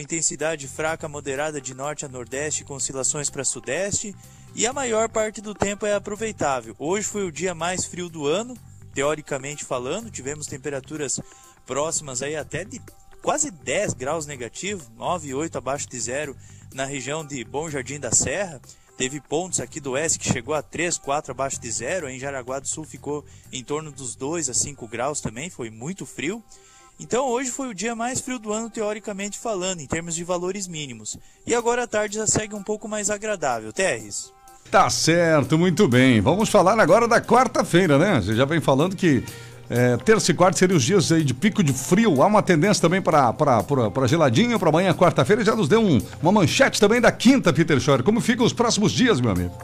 intensidade fraca moderada de norte a nordeste com oscilações para sudeste e a maior parte do tempo é aproveitável. Hoje foi o dia mais frio do ano, teoricamente falando, tivemos temperaturas próximas aí até de quase 10 graus negativo, 9 e 8 abaixo de zero na região de Bom Jardim da Serra. Teve pontos aqui do oeste que chegou a 3, 4 abaixo de zero. Em Jaraguá do Sul ficou em torno dos 2 a 5 graus também, foi muito frio. Então hoje foi o dia mais frio do ano, teoricamente falando, em termos de valores mínimos. E agora a tarde já segue um pouco mais agradável. Terres. Tá certo, muito bem. Vamos falar agora da quarta-feira, né? Você já vem falando que é, terça e quarta seriam os dias aí de pico de frio. Há uma tendência também para geladinho para amanhã, quarta-feira. Já nos deu um, uma manchete também da quinta, Peter Schor. Como ficam os próximos dias, meu amigo?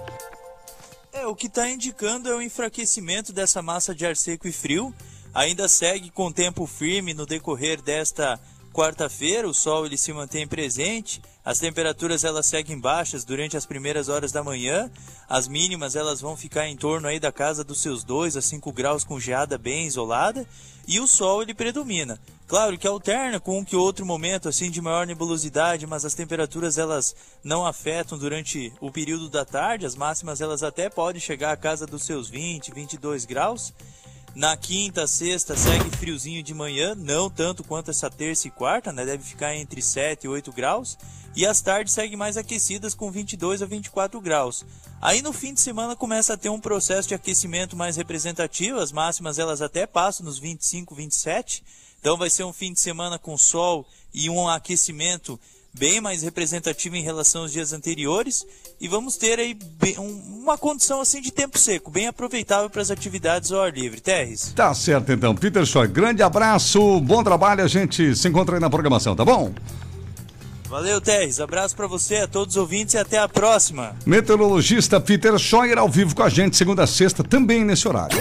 É, o que está indicando é o enfraquecimento dessa massa de ar seco e frio ainda segue com tempo firme no decorrer desta quarta-feira. O sol ele se mantém presente, as temperaturas elas seguem baixas durante as primeiras horas da manhã. As mínimas elas vão ficar em torno aí da casa dos seus 2 a 5 graus com geada bem isolada e o sol ele predomina. Claro que alterna com um que outro momento assim de maior nebulosidade, mas as temperaturas elas não afetam durante o período da tarde. As máximas elas até podem chegar à casa dos seus 20, 22 graus. Na quinta, sexta, segue friozinho de manhã, não tanto quanto essa terça e quarta, né? Deve ficar entre 7 e 8 graus. E as tardes seguem mais aquecidas com 22 a 24 graus. Aí no fim de semana começa a ter um processo de aquecimento mais representativo, as máximas elas até passam nos 25, 27. Então vai ser um fim de semana com sol e um aquecimento bem mais representativa em relação aos dias anteriores e vamos ter aí bem, um, uma condição assim de tempo seco, bem aproveitável para as atividades ao ar livre. Terres? Tá certo então. Peter Schoy, grande abraço, bom trabalho, a gente se encontra aí na programação, tá bom? Valeu, Terres. Abraço para você, a todos os ouvintes e até a próxima. Meteorologista Peter Scheuer ao vivo com a gente, segunda a sexta, também nesse horário.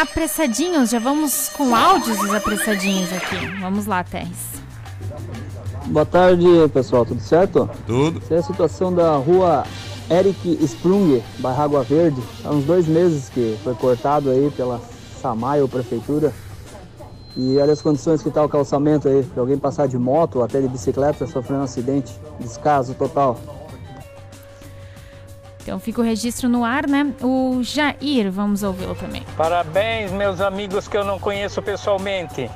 Apressadinhos, já vamos com áudios dos apressadinhos aqui. Vamos lá, Terres. Boa tarde, pessoal, tudo certo? Tudo. Essa é a situação da rua Eric Sprung, bairro Água Verde. Há uns dois meses que foi cortado aí pela Samaio Prefeitura. E olha as condições que está o calçamento aí. Para alguém passar de moto ou até de bicicleta sofrendo um acidente. Descaso total. Então fica o registro no ar, né? O Jair, vamos ouvi-lo também. Parabéns, meus amigos que eu não conheço pessoalmente.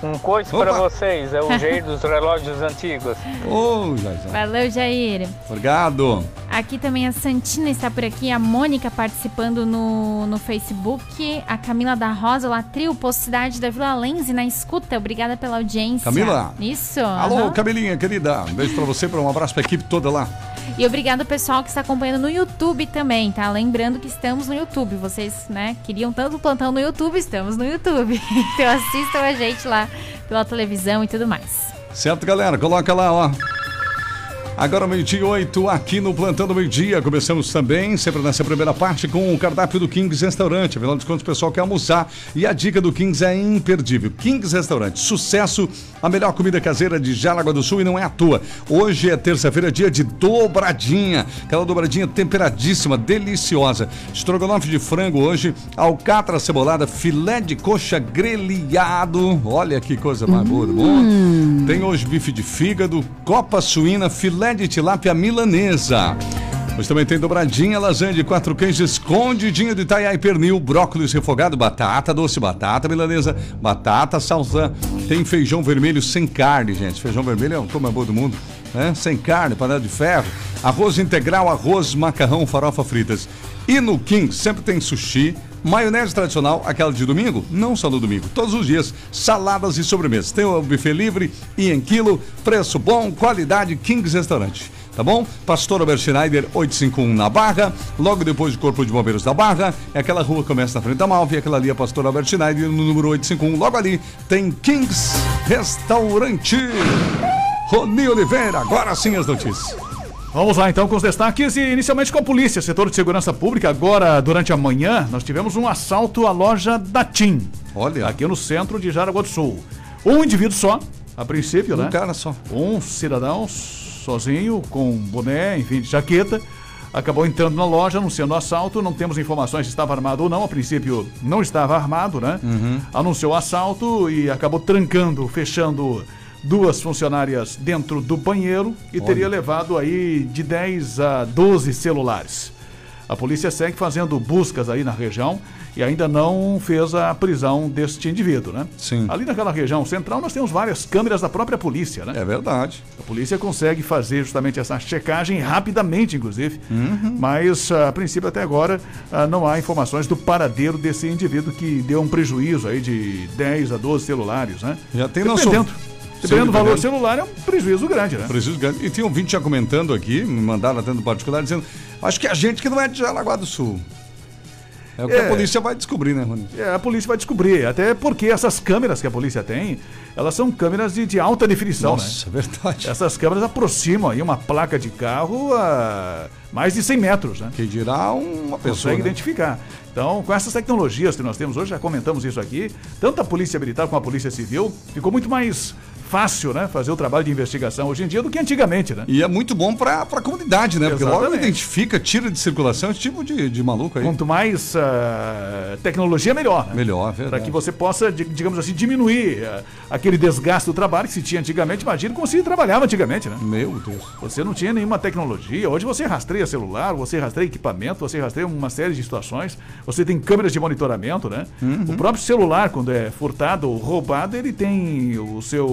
Um coice para vocês, é o Jair dos relógios antigos. Ô, oh, Jair. Valeu, Jair. Obrigado. Aqui também a Santina está por aqui, a Mônica participando no, no Facebook, a Camila da Rosa, lá trio, Posto Cidade da Vila Lense na escuta. Obrigada pela audiência. Camila. Isso. Alô, uhum. Camilinha, querida. Um beijo para você, para um abraço para a equipe toda lá. E obrigado pessoal que está acompanhando no YouTube também, tá? Lembrando que estamos no YouTube. Vocês, né, queriam tanto plantão no YouTube, estamos no YouTube. Então assistam a gente lá pela televisão e tudo mais. Certo, galera? Coloca lá, ó. Agora meio-dia oito aqui no Plantão do Meio Dia. Começamos também, sempre nessa primeira parte, com o cardápio do Kings Restaurante. Afinal de contas, o pessoal quer almoçar e a dica do Kings é imperdível. Kings Restaurante, sucesso, a melhor comida caseira de Jaraguá do Sul e não é à toa. Hoje é terça-feira, dia de dobradinha. Aquela dobradinha temperadíssima, deliciosa. Estrogonofe de frango hoje, alcatra cebolada, filé de coxa grelhado. Olha que coisa mais boa, hum. Tem hoje bife de fígado, copa suína, filé filé de tilápia milanesa. Mas também tem dobradinha, lasanha de quatro queijos, escondidinho de Itaiá e pernil, brócolis refogado, batata doce, batata milanesa, batata salsa. Tem feijão vermelho sem carne, gente. Feijão vermelho é o como é bom do mundo, né? Sem carne, panela de ferro. Arroz integral, arroz, macarrão, farofa fritas. E no King sempre tem sushi, maionese tradicional, aquela de domingo, não só no domingo, todos os dias, saladas e sobremesas. Tem o buffet livre e em quilo, preço bom, qualidade, Kings Restaurante. Tá bom? Pastor Albert Schneider, 851 na Barra, logo depois do Corpo de Bombeiros da Barra, é aquela rua que começa na frente da Malve, aquela ali é Pastor Albert Schneider, no número 851, logo ali tem Kings Restaurante. Rony Oliveira, agora sim as notícias. Vamos lá então com os destaques e inicialmente com a polícia, setor de segurança pública. Agora, durante a manhã, nós tivemos um assalto à loja da TIM. Olha. Aqui no centro de Jaraguá do Sul. Um indivíduo só, a princípio, um né? Um cara só. Um cidadão sozinho, com boné, enfim, de jaqueta. acabou entrando na loja, anunciando o assalto. Não temos informações se estava armado ou não. A princípio, não estava armado, né? Anunciou o assalto e acabou trancando, fechando duas funcionárias dentro do banheiro e teria levado aí de 10 a 12 celulares. A polícia segue fazendo buscas aí na região e ainda não fez a prisão deste indivíduo, né? Sim. Ali naquela região central nós temos várias câmeras da própria polícia, né? É verdade. A polícia consegue fazer justamente essa checagem rapidamente, inclusive. Uhum. Mas, a princípio, até agora, ah, não há informações do paradeiro desse indivíduo que deu um prejuízo aí de 10 a 12 celulares, né? Já tem Dependendo, dependendo do valor celular, é um prejuízo grande, né? Preciso grande. E tem um vídeo já comentando aqui, me mandaram até no particular, dizendo: Acho que a gente que não é de Jaraguá do Sul. É o que É. a polícia vai descobrir, né, Rony? É, a polícia vai descobrir. Até porque essas câmeras que a polícia tem, elas são câmeras de, de alta definição, né? Nossa, é verdade. Essas câmeras aproximam aí uma placa de carro a mais de 100 metros, né? Que dirá uma pessoa. consegue né? identificar. Então, com essas tecnologias que nós temos hoje, já comentamos isso aqui, tanto a Polícia Militar como a Polícia Civil, ficou muito mais fácil, né, fazer o trabalho de investigação hoje em dia do que antigamente, né? E é muito bom pra, pra comunidade, né? Porque logo Exatamente. identifica, tira de circulação esse tipo de, de maluco aí. Quanto mais ah, tecnologia, melhor. Né? Melhor, verdade. Para que você possa, di- digamos assim, diminuir ah, aquele desgaste do trabalho que se tinha antigamente. Imagina como se trabalhava antigamente, né? Meu Deus. Você não tinha nenhuma tecnologia. Hoje você rastreia celular, você rastreia equipamento, você rastreia uma série de situações. Você tem câmeras de monitoramento, né? Uhum. O próprio celular, quando é furtado ou roubado, ele tem o seu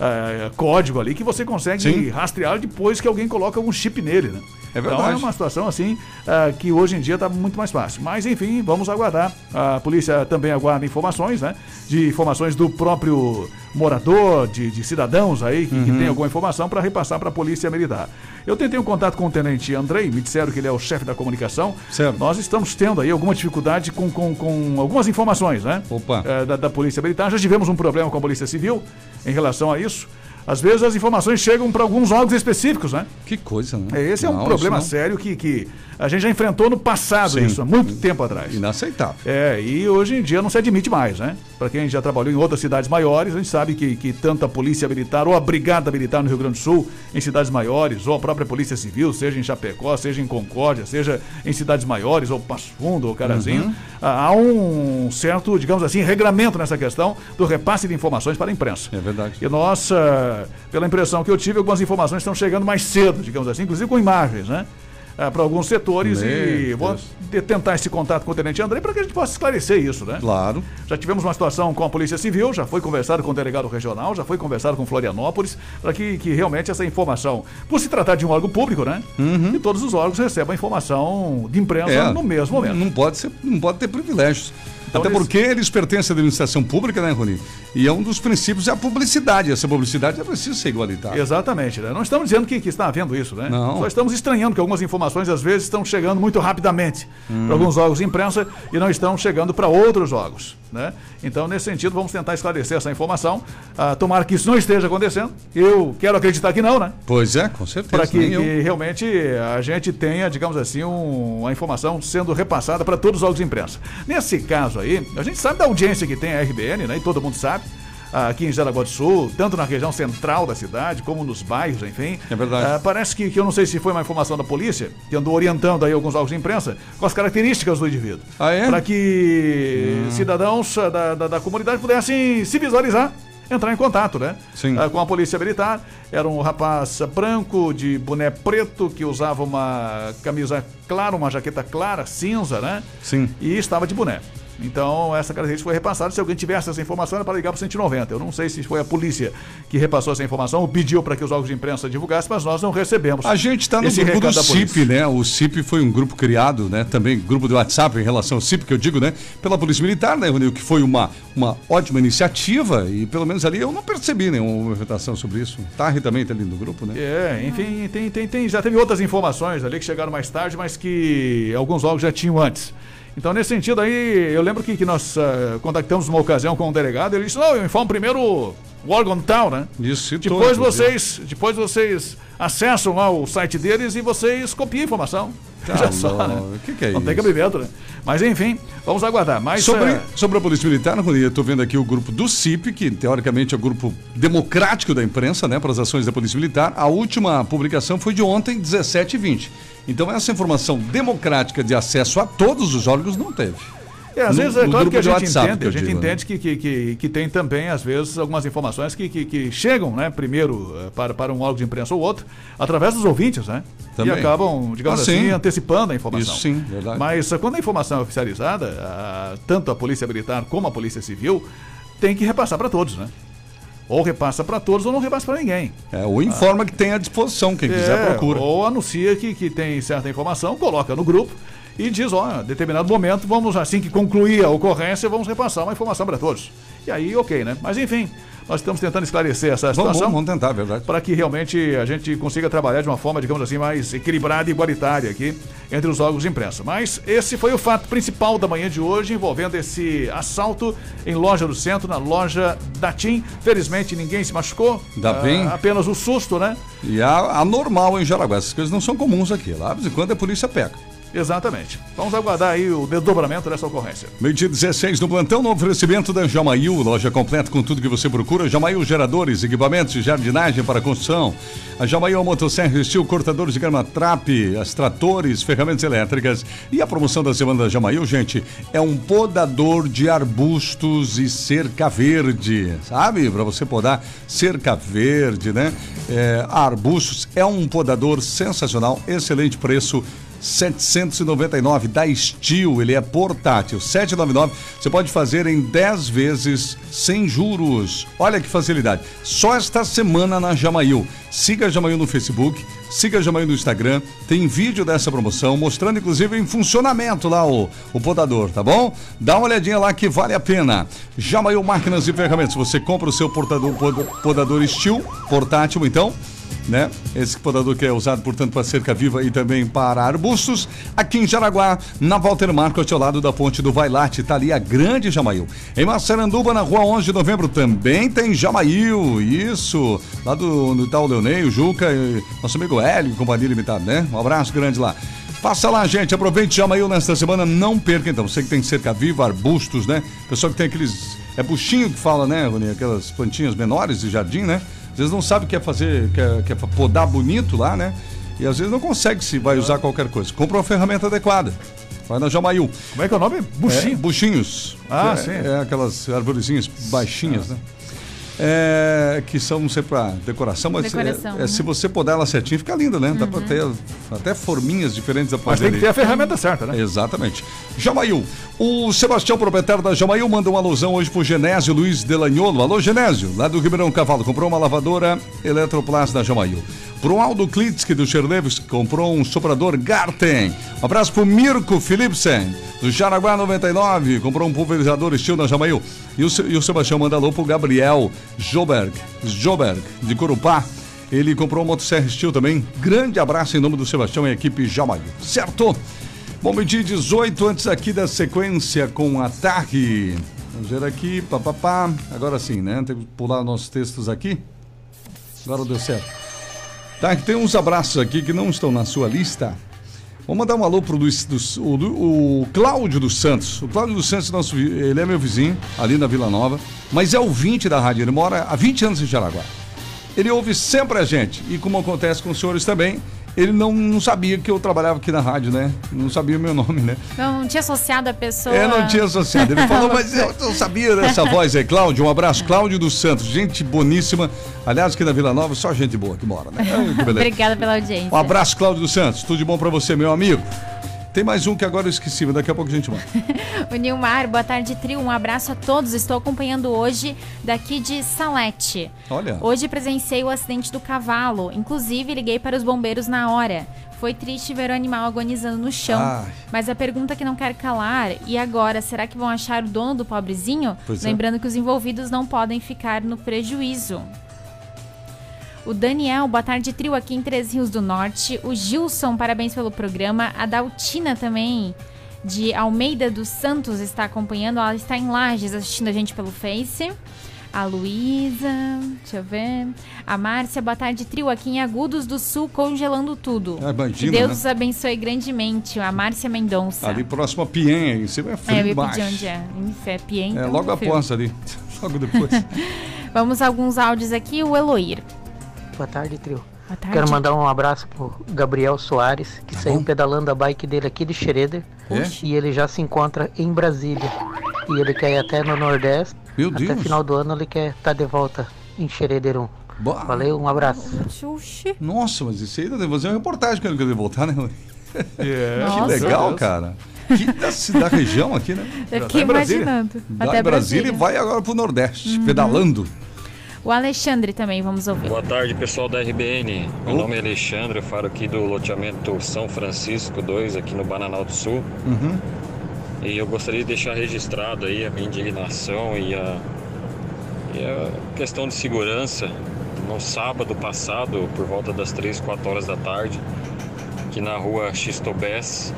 ah, código ali que você consegue Sim. rastrear depois que alguém coloca algum chip nele, né? É Então verdade. é uma situação assim ah, que hoje em dia está muito mais fácil. Mas enfim, vamos aguardar. A polícia também aguarda informações, né? De informações do próprio morador, de, de cidadãos aí que, que Uhum. tem alguma informação para repassar para a polícia militar. Eu tentei um contato com o tenente Andrei, me disseram que ele é o chefe da comunicação. Certo. Nós estamos tendo aí alguma dificuldade com, com, com algumas informações, né? Opa. Eh, da, da polícia militar. Já tivemos um problema com a polícia civil em relação a isso. Às vezes as informações chegam para alguns órgãos específicos, né? Que coisa, né? Esse é um Não, problema não. sério que, que a gente já enfrentou no passado, Sim. isso, há muito tempo atrás. Inaceitável. É, e hoje em dia não se admite mais, né? Para quem já trabalhou em outras cidades maiores, a gente sabe que, que tanto a Polícia Militar ou a Brigada Militar no Rio Grande do Sul, em cidades maiores, ou a própria Polícia Civil, seja em Chapecó, seja em Concórdia, seja em cidades maiores, ou Passo Fundo, ou Carazinho, Uhum. há um certo, digamos assim, regramento nessa questão do repasse de informações para a imprensa. É verdade. E nós, ah, pela impressão que eu tive, algumas informações estão chegando mais cedo, digamos assim, inclusive com imagens, né? Para alguns setores Meu e vou Deus. de- tentar esse contato com o Tenente André para que a gente possa esclarecer isso, né? Claro. Já tivemos uma situação com a Polícia Civil, já foi conversado com o delegado regional, já foi conversado com Florianópolis, para que, que realmente essa informação, por se tratar de um órgão público, né? E todos os órgãos recebam a informação de imprensa Uhum. É, no mesmo momento. Não pode, ser, não pode ter privilégios. Então, Até eles- porque eles pertencem à administração pública, né, Rony? E é um dos princípios é a publicidade. Essa publicidade é preciso ser igualitária. Exatamente, né? Não estamos dizendo que, que está havendo isso, né? Não. Só estamos estranhando que algumas informações às vezes estão chegando muito rapidamente Hum. para alguns órgãos de imprensa e não estão chegando para outros órgãos, né? Então, nesse sentido, vamos tentar esclarecer essa informação. Ah, tomara que isso não esteja acontecendo. Eu quero acreditar que não, né? Pois é, com certeza. Para que, que realmente a gente tenha, digamos assim, um, uma informação sendo repassada para todos os órgãos de imprensa. Nesse caso aí, a gente sabe da audiência que tem a RBN, né? E todo mundo sabe. Aqui em Jaraguá do Sul, tanto na região central da cidade, como nos bairros, enfim. É verdade. Ah, parece que, que eu não sei se foi uma informação da polícia, que andou orientando aí alguns órgãos de imprensa com as características do indivíduo. Ah, é? Para que cidadãos ah, da, da, da comunidade pudessem se visualizar, entrar em contato, né? Sim. Ah, com a polícia militar. Era um rapaz branco, de boné preto, que usava uma camisa clara, uma jaqueta clara, cinza, né? Sim. E estava de boné. Então, essa característica foi repassada. Se alguém tivesse essa informação, era para ligar para o 190. Eu não sei se foi a polícia que repassou essa informação ou pediu para que os órgãos de imprensa divulgassem, mas nós não recebemos. A gente está no grupo do. CIP, né? O CIP foi um grupo criado, né? Também grupo do WhatsApp em relação ao CIP, que eu digo, né? Pela Polícia Militar, né, Rony? Que foi uma, uma ótima iniciativa e pelo menos ali eu não percebi nenhuma movimentação sobre isso. Tarre também tá ali no grupo, né? É, enfim, tem, tem, tem, já teve outras informações ali que chegaram mais tarde, mas que alguns órgãos já tinham antes. Então, nesse sentido aí, eu lembro que, que nós ah, contactamos uma ocasião com um delegado, ele disse, não, eu informo primeiro tal, né? Isso, citou, Depois vocês, depois vocês acessam lá o site deles e vocês copiam a informação. Já só, né? O que, que é Não isso? tem cabimento, né? Mas enfim, vamos aguardar. Mas Sobre, é, sobre a Polícia Militar, Rony, eu estou vendo aqui o grupo do CIP, que teoricamente é o grupo democrático da imprensa, né, para as ações da Polícia Militar. A última publicação foi de ontem, 17 e 20. Então essa informação democrática de acesso a todos os órgãos não teve. É, às No- vezes é claro que a gente WhatsApp, entende, a gente digo, né? entende que, que, que, que tem também, às vezes, algumas informações que, que, que chegam, né, primeiro eh, para, para um órgão de imprensa ou outro, através dos ouvintes, né? Também. E acabam, digamos Ah, assim, sim. antecipando a informação. Isso sim, verdade. Mas eh, quando a informação é oficializada, ah, tanto a Polícia Militar como a Polícia Civil tem que repassar para todos, né? Ou repassa para todos ou não repassa para ninguém. É, ou informa que tem à disposição, quem quiser É, procura. Ou anuncia que, que tem certa informação, coloca no grupo e diz, ó, em determinado momento, vamos, assim que concluir a ocorrência, vamos repassar uma informação para todos. E aí, ok, né? Mas enfim, nós estamos tentando esclarecer essa Vamos, situação vamos tentar, é verdade. para que realmente a gente consiga trabalhar de uma forma, digamos assim, mais equilibrada e igualitária aqui entre os órgãos de imprensa. Mas esse foi o fato principal da manhã de hoje, envolvendo esse assalto em loja do centro, na loja da TIM. Felizmente ninguém se machucou. Ainda bem. Ah, apenas o susto, né? E a, a normal em Jaraguá, essas coisas não são comuns aqui. Lá, de vez em quando, a polícia pega. Exatamente. Vamos aguardar aí o desdobramento dessa ocorrência. Meio-dia 16 no plantão, no oferecimento da Jamail, loja completa com tudo que você procura. Jamail Geradores, equipamentos de jardinagem para construção. A Jamail Motosserra Estilo, cortadores de grama trap, as tratores, ferramentas elétricas. E a promoção da semana da Jamail, gente, é um podador de arbustos e cerca verde, sabe? Para você podar cerca verde, né? É, arbustos, é um podador sensacional, excelente preço. 799 da Steel, ele é portátil. 799, você pode fazer em 10 vezes sem juros. Olha que facilidade. Só esta semana na Jamail. Siga a Jamail no Facebook, siga a Jamail no Instagram. Tem vídeo dessa promoção, mostrando inclusive em funcionamento lá o, o podador, tá bom? Dá uma olhadinha lá que vale a pena. Jamail Máquinas e Ferramentas. Você compra o seu portador, pod- podador Steel, portátil então né? Esse podador que é usado, portanto, para cerca viva e também para arbustos. Aqui em Jaraguá, na Walter Marcos, ao lado da ponte do Vailate, está ali a grande Jamail. Em Massaranduba, na rua 11 de novembro, também tem Jamail. Isso, lá do, Itaú Leonei, o Juca nosso amigo Hélio, Companhia Limitada, né? Um abraço grande lá. Passa lá, gente. Aproveite Jamail nesta semana. Não perca, então. Você que tem cerca viva, arbustos, né? Pessoal que tem aqueles. É buchinho que fala, né, Rony? Aquelas plantinhas menores de jardim, né? Às vezes não sabe o que é fazer, quer, quer podar bonito lá, né? E às vezes não consegue se vai usar qualquer coisa. Compra uma ferramenta adequada. Vai na Jamail. Como é que é o nome? É, Buchinho. buchinhos. Ah, é, sim. É aquelas arvorezinhas baixinhas, né? É, que são, não sei, pra decoração, mas Decoração, é- é, se você podar ela certinho, fica linda, né? Dá pra ter até forminhas diferentes da Mas tem que ter a ferramenta certa, né? Exatamente. Jamail. O Sebastião, proprietário da Jamail, manda uma alusão hoje pro Genésio Luiz Delagnolo. Alô, Genésio, lá do Ribeirão Cavalo. Comprou uma lavadora Eletroplast da Jamail. Pro Aldo Klitschke do Cherleves, que comprou um soprador Garten. Um abraço pro Mirko Philipsen, do Jaraguá 99. Comprou um pulverizador estilo da Jamail. E o, e o Sebastião manda alô pro Gabriel Joberg, Joberg, de Corupá. Ele comprou um motosserra Steel também. Grande abraço em nome do Sebastião e equipe Jamail. Certo? Bom, meio-dia 18, antes aqui da sequência com ataque. Vamos ver aqui, papapá. Agora sim, né? Tem que pular nossos textos aqui. Agora deu certo. Tá, tem uns abraços aqui que não estão na sua lista. Vou mandar um alô pro Luiz, dos- o, o Cláudio dos Santos. O Cláudio dos Santos, nosso, vi- ele é meu vizinho, ali na Vila Nova, mas é ouvinte da rádio. Ele mora há 20 anos em Jaraguá. Ele ouve sempre a gente. E como acontece com os senhores também, ele não, não sabia que eu trabalhava aqui na rádio, né? Não sabia o meu nome, né? Não, não tinha associado a pessoa. É, não tinha associado. Ele falou, mas eu não sabia dessa voz aí. Cláudio, um abraço. Cláudio dos Santos, gente boníssima. Aliás, aqui na Vila Nova, só gente boa que mora, né? Ai, que. Obrigada pela audiência. Um abraço, Cláudio dos Santos. Tudo de bom pra você, meu amigo. Tem mais um que agora eu esqueci, mas daqui a pouco a gente manda. O Nilmar, boa tarde, trio. Um abraço a todos. Estou acompanhando hoje daqui de Salete. Olha. Hoje presenciei o acidente do cavalo. Inclusive, liguei para os bombeiros na hora. Foi triste ver o animal agonizando no chão. Ai. Mas a pergunta que não quero calar, e agora, será que vão achar o dono do pobrezinho? Pois é. Lembrando que os envolvidos não podem ficar no prejuízo. O Daniel, boa tarde, trio aqui em Três Rios do Norte. O Gilson, parabéns pelo programa. A Daltina também, de Almeida dos Santos, está acompanhando. Ela está em Lages assistindo a gente pelo Face. A Luísa, deixa eu ver. A Márcia, boa tarde, trio, aqui em Agudos do Sul, congelando tudo. Ah, imagina, que Deus né? os abençoe grandemente. A Márcia Mendonça. Ali próximo a Pien, em cima é frio é, eu ia demais. pedir onde é. Isso, é Piem, É, então logo frio. após ali. Logo depois. Vamos a alguns áudios aqui. O Eloir. Boa tarde, trio. Boa tarde. Quero mandar um abraço pro Gabriel Soares, que saiu Tá bom. pedalando a bike dele aqui de Schroeder. É? E ele já se encontra em Brasília. E ele quer ir até no Nordeste. Meu até Deus. final do ano ele quer estar de volta em Schroeder 1. Boa. Valeu, um abraço. Xuxi. Nossa, mas isso aí deve fazer uma reportagem quando ele voltar, né? É, Que legal, cara. Que da, da região aqui, né? Eu fiquei Brasília. imaginando. Da Até Brasília e Brasília. vai agora pro Nordeste, pedalando. O Alexandre também, vamos ouvir. Boa tarde, pessoal da RBN. Meu Oh. nome é Alexandre, eu falo aqui do loteamento São Francisco 2, aqui no Bananal do Sul. Uhum. E eu gostaria de deixar registrado aí a minha indignação e a, e a questão de segurança. No sábado passado, por volta das 3, 4 horas da tarde, aqui na rua Xistobés,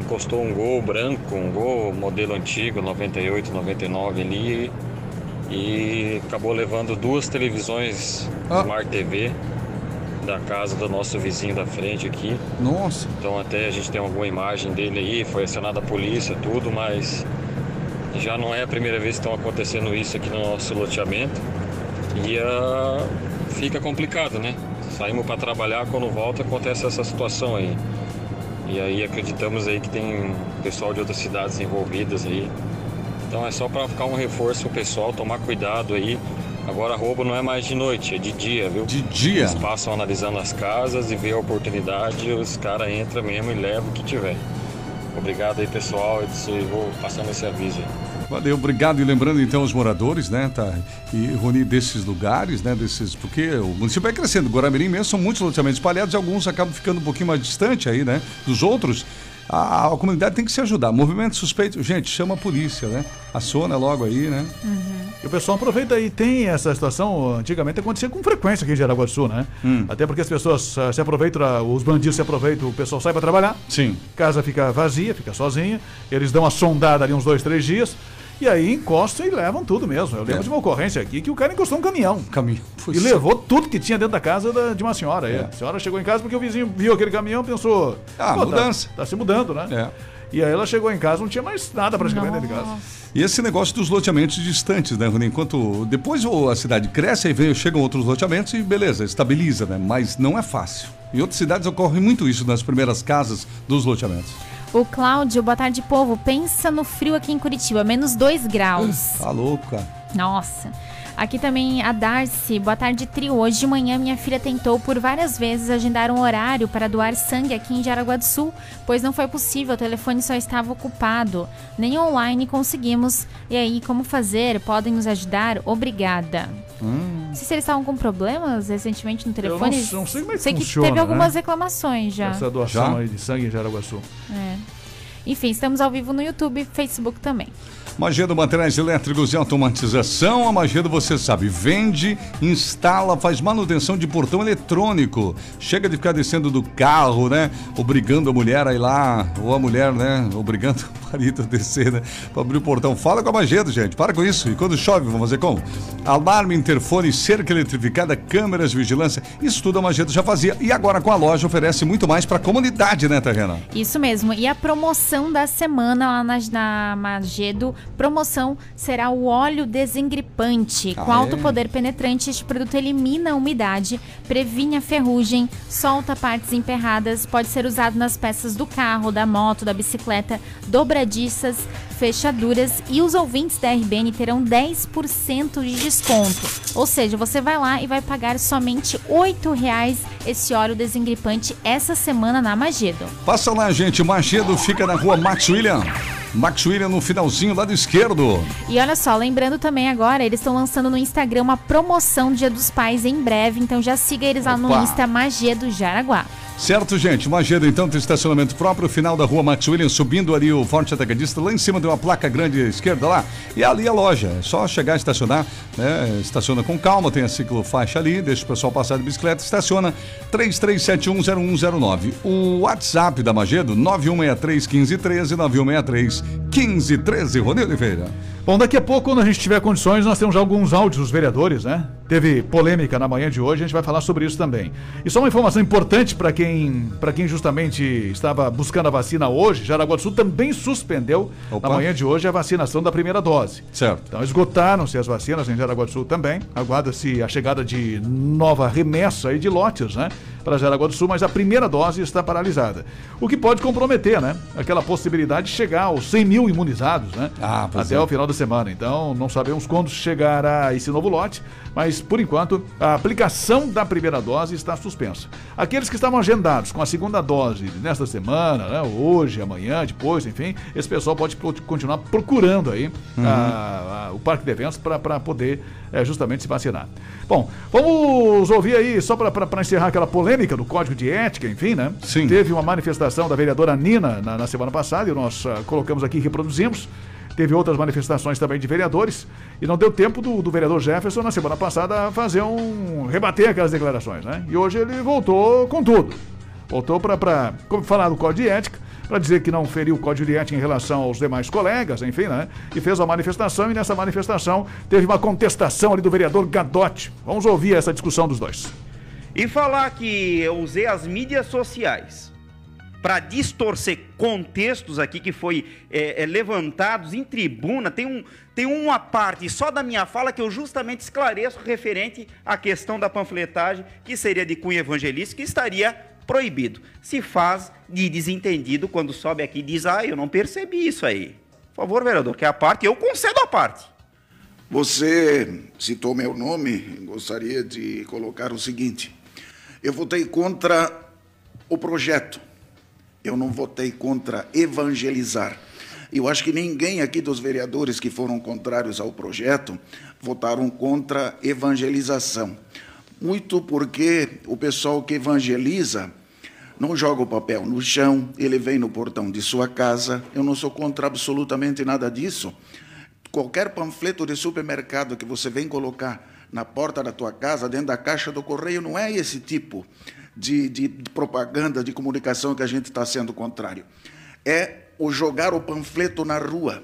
encostou um gol branco, um gol modelo antigo, 98, 99 ali, e acabou levando duas televisões Ah. Smart TV da casa do nosso vizinho da frente aqui. Nossa. Então até a gente tem alguma imagem dele aí, foi acionada a polícia, tudo, mas já não é a primeira vez que estão acontecendo isso aqui no nosso loteamento. E ah, fica complicado, né? Saímos para trabalhar, quando volta acontece essa situação aí. E aí acreditamos aí que tem pessoal de outras cidades envolvidas aí. Então é só para ficar um reforço pro pessoal, tomar cuidado aí. Agora roubo não é mais de noite, é de dia, viu? De dia. Eles passam analisando as casas e vê a oportunidade, os caras entram mesmo e levam o que tiver. Obrigado aí, pessoal. Eu vou passando esse aviso aí. Valeu, obrigado. E lembrando então os moradores, né, tá? E reunir desses lugares, né, desses. Porque o município vai crescendo. Guaramirim mesmo são muitos loteamentos espalhados e alguns acabam ficando um pouquinho mais distante aí, né? Dos outros. A, a comunidade tem que se ajudar. Movimento suspeito, gente, chama a polícia, né? Aciona logo aí, né? E o pessoal aproveita e tem essa situação, antigamente acontecia com frequência aqui em Jaraguá do Sul, né? Até porque as pessoas ah, se aproveitam, ah, os bandidos se aproveitam, o pessoal sai para trabalhar, Sim. casa fica vazia, fica sozinha, eles dão uma sondada ali uns dois, três dias, e aí encostam e levam tudo mesmo. Eu lembro É. de uma ocorrência aqui que o cara encostou um caminhão. Caminho. E levou tudo que tinha dentro da casa da- de uma senhora. É. A senhora chegou em casa porque o vizinho viu aquele caminhão e pensou. Ah, "Pô, tá- mudança." Tá, se mudando, né? É. E aí ela chegou em casa, não tinha mais nada praticamente dentro de casa. E esse negócio dos loteamentos distantes, né, Rony? Enquanto depois a cidade cresce, aí vem, chegam outros loteamentos e beleza, estabiliza, né? Mas não é fácil. Em outras cidades ocorre muito isso nas primeiras casas dos loteamentos. O Cláudio, boa tarde, povo. Pensa no frio aqui em Curitiba, menos 2 graus. Tá louco, cara. Nossa. Aqui também a Darcy, boa tarde, trio. Hoje de manhã minha filha tentou por várias vezes agendar um horário para doar sangue aqui em Jaraguá do Sul, pois não foi possível, o telefone só estava ocupado. Nem online conseguimos. E aí, como fazer? Podem nos ajudar? Obrigada. Não sei se eles estavam com problemas recentemente no telefone. não- não sei como é que Sei que funciona, teve algumas né? reclamações já. Essa doação Já? aí de sangue em Sul. É. Enfim, estamos ao vivo no YouTube e Facebook também. Magedo Materiais Elétricos e Automatização. A Magedo, você sabe, vende, instala, faz manutenção de portão eletrônico. Chega de ficar descendo do carro, né? Obrigando a mulher a ir lá, ou a mulher, né? Obrigando o marido a descer, né? Pra abrir o portão. Fala com a Magedo, gente. Para com isso. E quando chove, vamos fazer como? Alarme, interfone, cerca eletrificada, câmeras de vigilância. Isso tudo a Magedo já fazia. E agora com a loja oferece muito mais para a comunidade, né, Terrena? Isso mesmo. E a promoção da semana lá na, na Magedo, promoção será o óleo desengripante. Com Ah, alto é? poder penetrante, este produto elimina a umidade, previne a ferrugem, solta partes emperradas, pode ser usado nas peças do carro, da moto, da bicicleta, dobradiças, fechaduras e os ouvintes da RBN terão 10% de desconto. Ou seja, você vai lá e vai pagar somente 8 reais esse óleo desengripante essa semana na Magedo. Passa lá, gente. Magedo fica na rua Max William. Max William no finalzinho, lado esquerdo. E olha só, lembrando também agora, eles estão lançando no Instagram uma promoção Dia dos Pais em breve, então já siga eles lá no Opa. Insta Magedo Jaraguá. Certo, gente? Magedo, então, tem estacionamento próprio, final da rua Max William, subindo ali o Forte Atacadista, lá em cima tem uma placa grande à esquerda lá, e ali a loja. É só chegar e estacionar, né? Estaciona com calma, tem a ciclofaixa ali, deixa o pessoal passar de bicicleta, estaciona 33710109. O WhatsApp da Magedo, 91631513, 15 13, Rony Oliveira. Bom, daqui a pouco, quando a gente tiver condições, nós temos alguns áudios dos vereadores, né? Teve polêmica na manhã de hoje, a gente vai falar sobre isso também. E só uma informação importante para quem, quem justamente estava buscando a vacina hoje, Jaraguá do Sul também suspendeu Opa. na manhã de hoje a vacinação da primeira dose. Certo. Então esgotaram-se as vacinas em Jaraguá do Sul também. Aguarda-se a chegada de nova remessa aí de lotes, né? Para Jaraguá do Sul, mas a primeira dose está paralisada. O que pode comprometer, né? Aquela possibilidade de chegar aos 100 mil imunizados, né? Ah, Até é. o final da semana. Então, não sabemos quando chegará esse novo lote, mas por enquanto a aplicação da primeira dose está suspensa. Aqueles que estavam agendados com a segunda dose nesta semana, né, hoje, amanhã, depois, enfim, esse pessoal pode continuar procurando aí a- a- o parque de eventos para poder eh, justamente se vacinar. Bom, vamos ouvir aí, só para encerrar aquela polêmica do Código de Ética, enfim, né? Sim. Teve uma manifestação da vereadora Nina na, na semana passada e nós ah, colocamos aqui e reproduzimos. Teve outras manifestações também de vereadores e não deu tempo do, do vereador Jefferson na semana passada fazer um. rebater aquelas declarações, né? E hoje ele voltou com tudo. Voltou para falar do Código de Ética, para dizer que não feriu o Código de Ética em relação aos demais colegas, enfim, né? E fez uma manifestação e nessa manifestação teve uma contestação ali do vereador Gadotti. Vamos ouvir essa discussão dos dois. E falar que eu usei as mídias sociais para distorcer contextos aqui que foi é, é, levantados em tribuna, tem, um, tem uma parte só da minha fala que eu justamente esclareço referente à questão da panfletagem, que seria de cunho evangelista, que estaria proibido. Se faz de desentendido quando sobe aqui e diz, ah, eu não percebi isso aí. Por favor, vereador, que é a parte, eu concedo a parte. Você citou meu nome, gostaria de colocar o seguinte: eu votei contra o projeto, eu não votei contra evangelizar. Eu acho que ninguém aqui dos vereadores que foram contrários ao projeto votaram contra evangelização. Muito porque o pessoal que evangeliza não joga o papel no chão, ele vem no portão de sua casa. Eu não sou contra absolutamente nada disso qualquer panfleto de supermercado que você vem colocar na porta da tua casa, dentro da caixa do correio, não é esse tipo de, de- de propaganda, de comunicação que a gente está sendo contrário. É o jogar o panfleto na rua.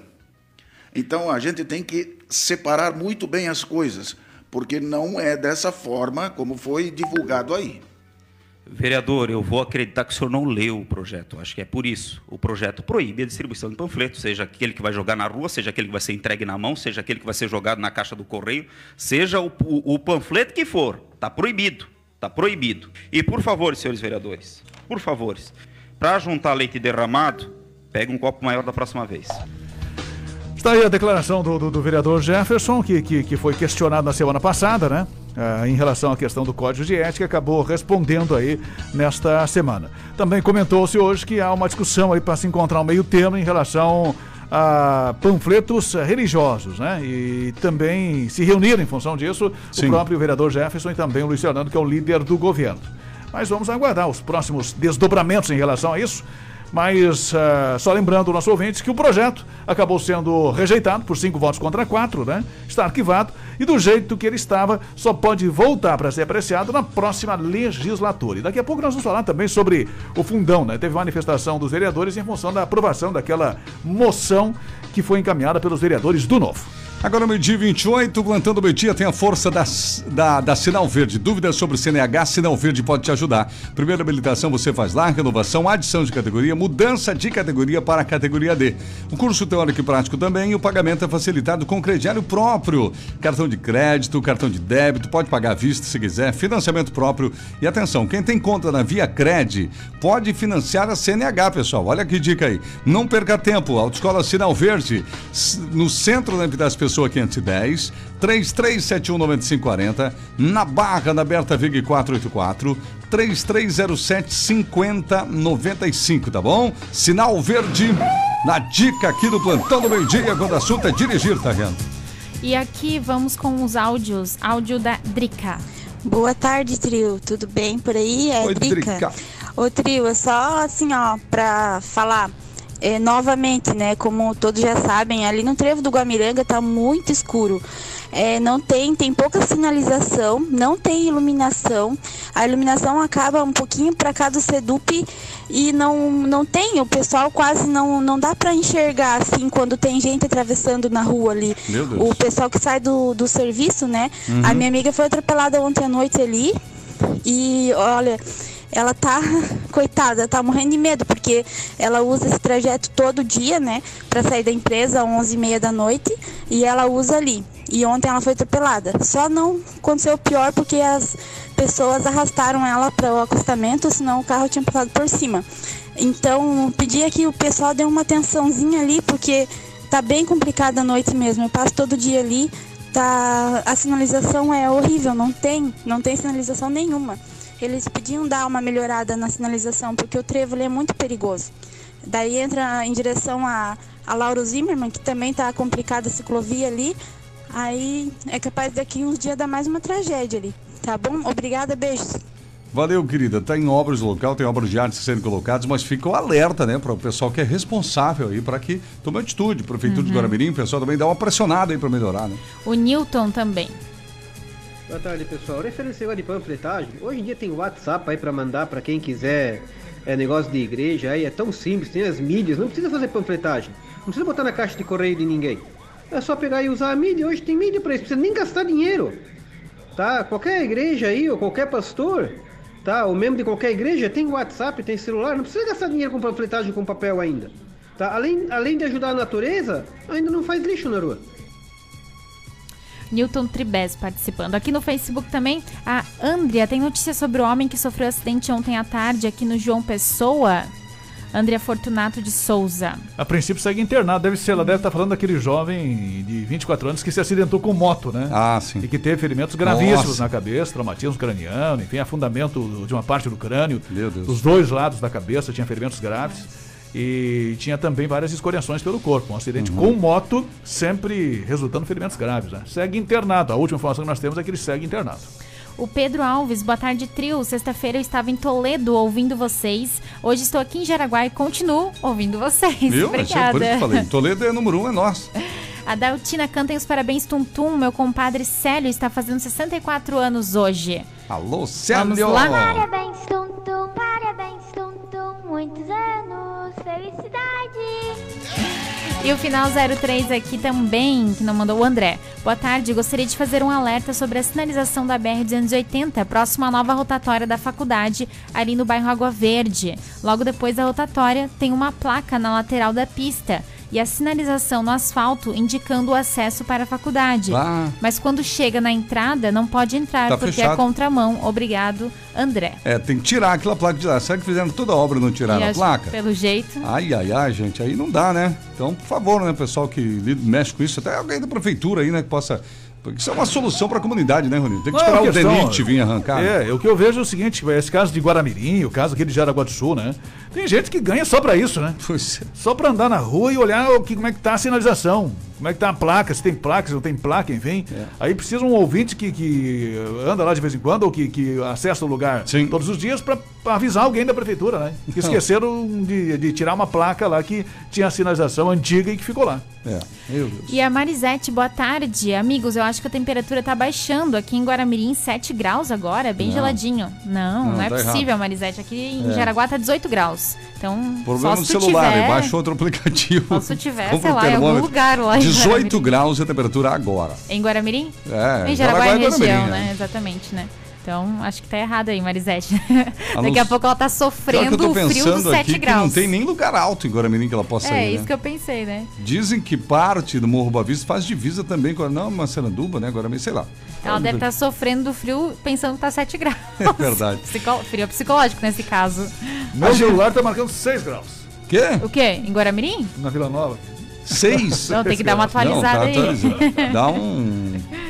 Então a gente tem que separar muito bem as coisas, porque não é dessa forma como foi divulgado aí. Vereador, eu vou acreditar que o senhor não leu o projeto. Acho que é por isso. O projeto proíbe a distribuição de panfletos, seja aquele que vai jogar na rua, seja aquele que vai ser entregue na mão, seja aquele que vai ser jogado na caixa do correio, seja o, o- o panfleto que for. Está proibido. Está proibido. E por favor, senhores vereadores, por favor, para juntar leite derramado, pega um copo maior da próxima vez. Está aí a declaração do, do- do vereador Jefferson, que, que, que foi questionado na semana passada, né? Ah, em relação à questão do Código de Ética, acabou respondendo aí nesta semana. Também comentou-se hoje que há uma discussão aí para se encontrar um meio termo em relação a panfletos religiosos, né? E também se reuniram em função disso Sim. o próprio vereador Jefferson e também o Luiz Fernando, que é o líder do governo. Mas vamos aguardar os próximos desdobramentos em relação a isso. Mas ah, só lembrando o nosso ouvinte que o projeto acabou sendo rejeitado por cinco votos contra quatro, né? Está arquivado e do jeito que ele estava, só pode voltar para ser apreciado na próxima legislatura. E daqui a pouco nós vamos falar também sobre o fundão, né? Teve manifestação dos vereadores em função da aprovação daquela moção que foi encaminhada pelos vereadores do Novo. Agora, meio-dia 28, plantando meio-dia, tem a força da, da, da Sinal Verde. Dúvidas sobre CNH, Sinal Verde pode te ajudar. Primeira habilitação você faz lá, renovação, adição de categoria, mudança de categoria para a categoria D. O curso teórico e prático também e o pagamento é facilitado com crediário próprio. Cartão de crédito, cartão de débito, pode pagar à vista se quiser, financiamento próprio. E atenção, quem tem conta na Via Cred pode financiar a CNH, pessoal. Olha que dica aí. Não perca tempo. Autoescola Sinal Verde, no centro da das Pessoa 510, 33719540, na Barra, na Berta Vig 484, 3307 5095, tá bom? Sinal Verde, na dica aqui do Plantão do Meio Dia, quando o assunto é dirigir, tá vendo? E aqui vamos com os áudios. Áudio da Drica. Boa tarde, trio. Tudo bem por aí? É Oi, Drica. Drica. Ô, trio, é só assim, ó, pra falar. É, novamente, né, como todos já sabem, ali no trevo do Guamiranga tá muito escuro. É, não tem, tem pouca sinalização, não tem iluminação. A iluminação acaba um pouquinho para cá do Sedup e não, não tem, o pessoal quase não, não dá para enxergar assim quando tem gente atravessando na rua ali. O pessoal que sai do, do serviço, né? Uhum. A minha amiga foi atropelada ontem à noite ali e olha, ela tá, coitada, tá morrendo de medo, porque ela usa esse trajeto todo dia, né, para sair da empresa às 11h30 da noite, e ela usa ali. E ontem ela foi atropelada. Só não aconteceu o pior porque as pessoas arrastaram ela para o acostamento, senão o carro tinha passado por cima. Então, pedia que o pessoal dê uma atençãozinha ali, porque tá bem complicada a noite mesmo. Eu passo todo dia ali, tá a sinalização é horrível, não tem, não tem sinalização nenhuma. Eles podiam dar uma melhorada na sinalização, porque o trevo ali é muito perigoso. Daí entra em direção a, a Lauro Zimmermann, que também está complicada a ciclovia ali. Aí é capaz daqui uns dias dar mais uma tragédia ali. Tá bom? Obrigada, beijos. Valeu, querida. Tá em obras no local, tem obras de arte sendo colocadas, mas fica o alerta, né, para o pessoal que é responsável aí para que tome atitude. Prefeitura de Uhum. Guaramirim, o pessoal também dá uma pressionada aí para melhorar, né? O Newton também. Boa tarde, pessoal. Referência negócio de panfletagem, hoje em dia tem WhatsApp aí pra mandar pra quem quiser é, negócio de igreja aí, é tão simples, tem as mídias, não precisa fazer panfletagem, não precisa botar na caixa de correio de ninguém. É só pegar e usar a mídia, hoje tem mídia pra isso, precisa nem gastar dinheiro. Tá? Qualquer igreja aí, ou qualquer pastor, tá? Ou membro de qualquer igreja tem WhatsApp, tem celular, não precisa gastar dinheiro com panfletagem com papel ainda. Tá? Além, além de ajudar a natureza, ainda não faz lixo na rua. Newton Tribes participando. Aqui no Facebook também, a Andrea tem notícia sobre o homem que sofreu acidente ontem à tarde aqui no João Pessoa. Andrea Fortunato de Souza. A princípio segue internado. Deve ser, ela deve estar falando daquele jovem de 24 anos que se acidentou com moto, né? Ah, sim. E que teve ferimentos gravíssimos Nossa. na cabeça, traumatismo craniano, enfim, afundamento de uma parte do crânio. Meu Deus. Dos dois lados da cabeça tinha ferimentos graves. E tinha também várias escoriações pelo corpo. Um acidente Uhum. com moto, sempre resultando em ferimentos graves. Né? Segue internado. A última informação que nós temos é que ele segue internado. O Pedro Alves, boa tarde, trio. Sexta-feira eu estava em Toledo ouvindo vocês. Hoje estou aqui em Jaraguá e continuo ouvindo vocês. Viu? É Obrigada. por isso que eu falei. Toledo é número um, é nosso. A Daltina cantem os parabéns, Tum Tum. Meu compadre Célio está fazendo 64 anos hoje. Alô, Célio! Vamos lá. Parabéns, Tum Tum, parabéns, Tum Tum, muitos anos, felicidade. E o final 03 aqui também, que não mandou o André. Boa tarde, gostaria de fazer um alerta sobre a sinalização da BR-280, próximo à nova rotatória da faculdade, ali no bairro Água Verde. Logo depois da rotatória, tem uma placa na lateral da pista e a sinalização no asfalto indicando o acesso para a faculdade. Ah. Mas quando chega na entrada, não pode entrar, Tá porque fechado. é contramão. Obrigado, André. É, tem que tirar aquela placa de lá. Será que fizeram toda a obra e não tiraram E a acho- placa? Pelo jeito. Ai, ai, ai, gente, aí não dá, né? Então, por favor, né, pessoal que lida- mexe com isso, até alguém da prefeitura aí, né, que possa. Porque isso é uma solução para a comunidade, né, Rony? Tem que Não é esperar uma o DENIT vir arrancar. né? É, o que eu vejo é o seguinte, esse caso de Guaramirim, o caso aqui de Jaraguá do Sul, né? Tem gente que ganha só pra isso, né? Só pra andar na rua e olhar o que, como é que tá a sinalização, como é que tá a placa, se tem placa, se não tem placa, enfim. Aí precisa um ouvinte que, que anda lá de vez em quando ou que, que acessa o lugar todos os dias pra, pra avisar alguém da prefeitura, né? Que esqueceram de, de tirar uma placa lá que tinha a sinalização antiga e que ficou lá. É, meu Deus. E a Marisete, boa tarde. Amigos, eu acho que a temperatura tá baixando. Aqui em Guaramirim, 7 graus agora, é bem Não. geladinho. Não, não, Não, é tá possível, errado. Marisete. Aqui em É. Jaraguá tá 18 graus. Então, Problema no celular, tiver... baixa outro aplicativo. Só se tiver, sei lá, em algum lugar lá em 18 Guaramirim. graus a temperatura agora. Em Guaramirim? É, Em Jaraguá, Jaraguá é e região, Guaramirim, né? é. Exatamente, né? Então, acho que tá errado aí, Marisete. A Daqui a pouco ela tá sofrendo o frio dos pensando 7 aqui que graus. não tem nem lugar alto em Guaramirim que ela possa é, ir, isso né? que eu pensei, né? Dizem que parte do Morro Boa Vista faz divisa também com. Não, Massaranduba, né? Guaramirim, sei lá. Ela deve estar sofrendo do frio pensando que tá 7 graus. É verdade. Psico... Frio psicológico nesse caso. Meu celular tá marcando 6 graus. Quê? O quê? Em Guaramirim? Na Vila Nova. Seis? Não, tem que dar uma atualizada não, tá aí. atualizado. Dá um...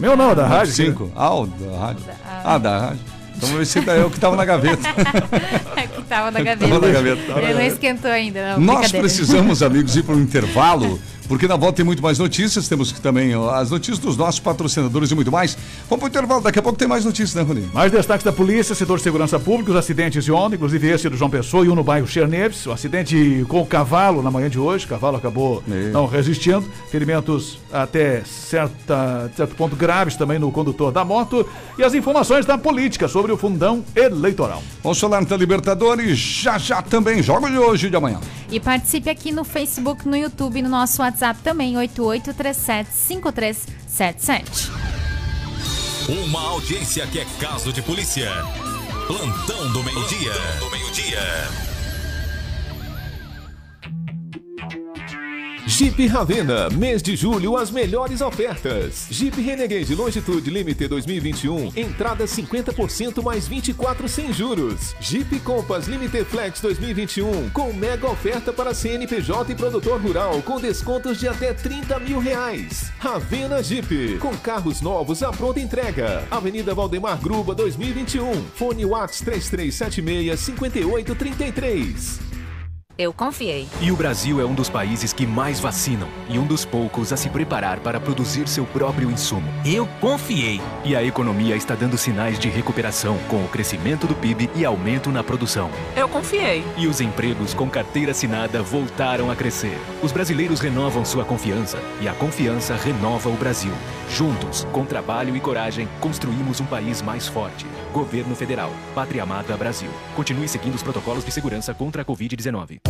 Meu não, da rádio. Cinco. Ah, o da rádio. Ah, da rádio. Então vamos ver se daí é o que tava na gaveta. que tava na Tava gaveta. na gaveta, tava na Ele não gaveta. esquentou ainda, não. Nós precisamos, amigos, ir para um intervalo, porque na volta tem muito mais notícias. Temos que também as notícias dos nossos patrocinadores e muito mais. Vamos pro intervalo, daqui a pouco tem mais notícias, né, Roninho? Mais destaques da polícia, setor de segurança pública, os acidentes de ontem, inclusive esse do João Pessoa e um no bairro Cherneves. O acidente com o cavalo na manhã de hoje, o cavalo acabou não resistindo. Ferimentos até certa, certo ponto graves também no condutor da moto. E as informações da política sobre o fundão eleitoral. Vamos falar da Libertadores já já também. Jogo de hoje e de amanhã. E participe aqui no Facebook, no YouTube e no nosso WhatsApp também, 88375377. Uma audiência que é caso de polícia. Plantão do meio-dia. Plantão do meio-dia. Jeep Ravena, mês de julho, as melhores ofertas. Jeep Renegade Longitude Limited 2021, entrada 50% mais 24 sem juros. Jeep Compass Limited Flex 2021, com mega oferta para CNPJ e produtor rural, com descontos de até 30 mil reais. Ravena Jeep, com carros novos à pronta entrega. Avenida Valdemar Gruba 2021, fone Whats 3376 5833. Eu confiei. E o Brasil é um dos países que mais vacinam e um dos poucos a se preparar para produzir seu próprio insumo. Eu confiei. E a economia está dando sinais de recuperação com o crescimento do PIB e aumento na produção. Eu confiei. E os empregos com carteira assinada voltaram a crescer. Os brasileiros renovam sua confiança e a confiança renova o Brasil. Juntos, com trabalho e coragem, construímos um país mais forte. Governo Federal. Pátria Amada Brasil. Continue seguindo os protocolos de segurança contra a Covid-19.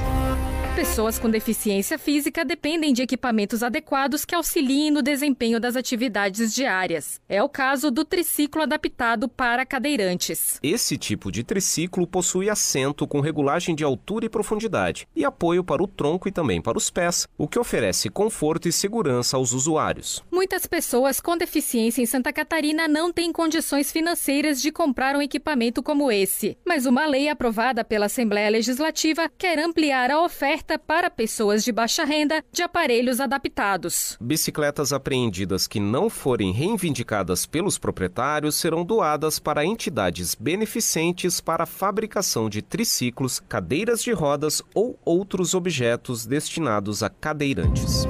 Pessoas com deficiência física dependem de equipamentos adequados que auxiliem no desempenho das atividades diárias. É o caso do triciclo adaptado para cadeirantes. Esse tipo de triciclo possui assento com regulagem de altura e profundidade e apoio para o tronco e também para os pés, o que oferece conforto e segurança aos usuários. Muitas pessoas com deficiência em Santa Catarina não têm condições financeiras de comprar um equipamento como esse, mas uma lei aprovada pela Assembleia Legislativa quer ampliar a oferta para pessoas de baixa renda de aparelhos adaptados. Bicicletas apreendidas que não forem reivindicadas pelos proprietários serão doadas para entidades beneficentes para a fabricação de triciclos, cadeiras de rodas ou outros objetos destinados a cadeirantes.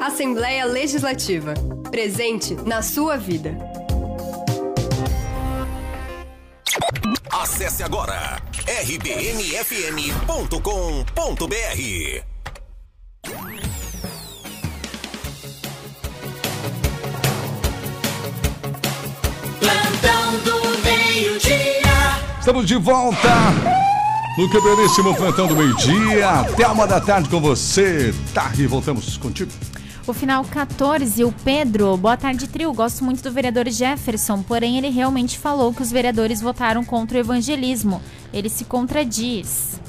Assembleia Legislativa. Presente na sua vida. Acesse agora rbnfm.com.br. Plantão do meio-dia. Estamos de volta no que belíssimo plantão do meio-dia. Até uma da tarde com você. Tarde, voltamos contigo. O final 14, o Pedro. Boa tarde, trio. Gosto muito do vereador Jefferson, porém ele realmente falou que os vereadores votaram contra o evangelismo. Ele se contradiz.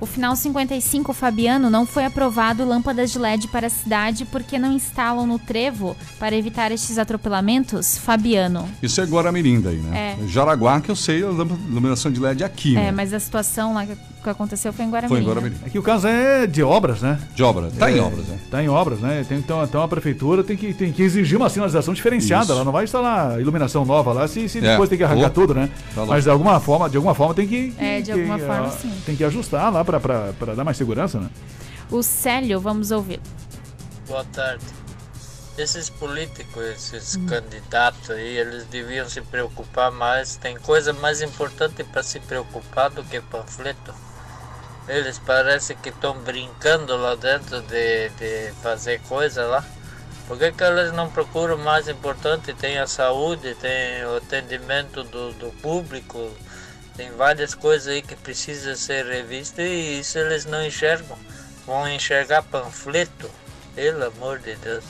O final 55, Fabiano, não foi aprovado lâmpadas de LED para a cidade porque não instalam no trevo para evitar estes atropelamentos? Fabiano. Isso é Guaramirim daí, né? É. Jaraguá, que eu sei, a iluminação de LED aqui, É, né? mas a situação lá que que aconteceu foi em Guaramirim. Foi em Guaramirim. É que o caso é de obras, né? De obra. Tá É, em obras, né? Tá em obras, né? Tem, então, então a prefeitura tem que, tem que exigir uma sinalização diferenciada. Isso. Ela não vai instalar iluminação nova lá se, se É. depois tem que arrancar Oh. tudo, né? Tá. Mas de alguma forma, de alguma forma tem que. É, de que- alguma que, forma, ah, sim. Tem que ajustar lá pra dar mais segurança, né? O Célio, vamos ouvir. Boa tarde. Esses políticos, esses candidatos aí, eles deviam se preocupar mais. Tem coisa mais importante para se preocupar do que panfleto. Eles parecem que estão brincando lá dentro de, de fazer coisa lá. Por que, que eles não procuram o mais importante? Tem a saúde, tem o atendimento do, do público, tem várias coisas aí que precisam ser revistas e isso eles não enxergam. Vão enxergar panfleto, pelo amor de Deus.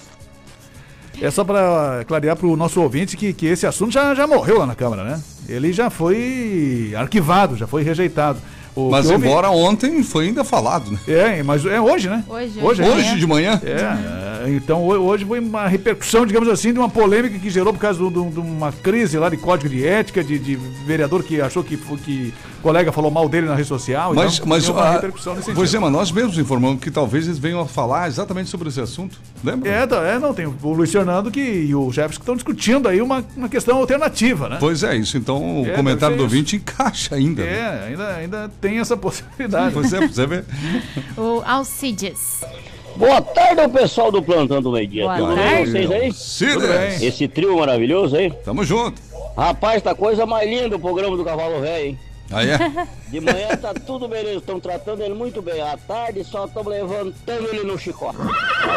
É só pra clarear pro nosso ouvinte que, que esse assunto já, já morreu lá na Câmara, né? Ele já foi arquivado, já foi rejeitado. O Mas houve- embora ontem foi ainda falado, né? É, mas é hoje, né? Hoje, hoje, Hoje de manhã? É, é, então ho- hoje foi uma repercussão, digamos assim, de uma polêmica que gerou por causa de uma crise lá de código de ética, de, de vereador que achou que, que colega falou mal dele na rede social. Mas, então, mas uma a, repercussão nesse pois é, sentido. mas nós mesmos informamos que talvez eles venham a falar exatamente sobre esse assunto. Lembra? É, tá, é, não, tem o Luiz Fernando que, e o Jefferson que estão discutindo aí uma, uma questão alternativa, né? Pois é, isso então o É, comentário do ouvinte encaixa ainda. né? É, ainda, ainda tem tem essa possibilidade. Você, você vê. O Alcides. Boa tarde ao pessoal do Plantão do Meio Dia. Boa Tudo bem tarde. com vocês aí? Tudo bem. Esse trio maravilhoso aí? Tamo junto. Rapaz, tá coisa mais linda o programa do Cavalo Velho, hein? Aí é? De manhã tá tudo beleza, estão tratando ele muito bem. À tarde só estão levantando ele no chicote.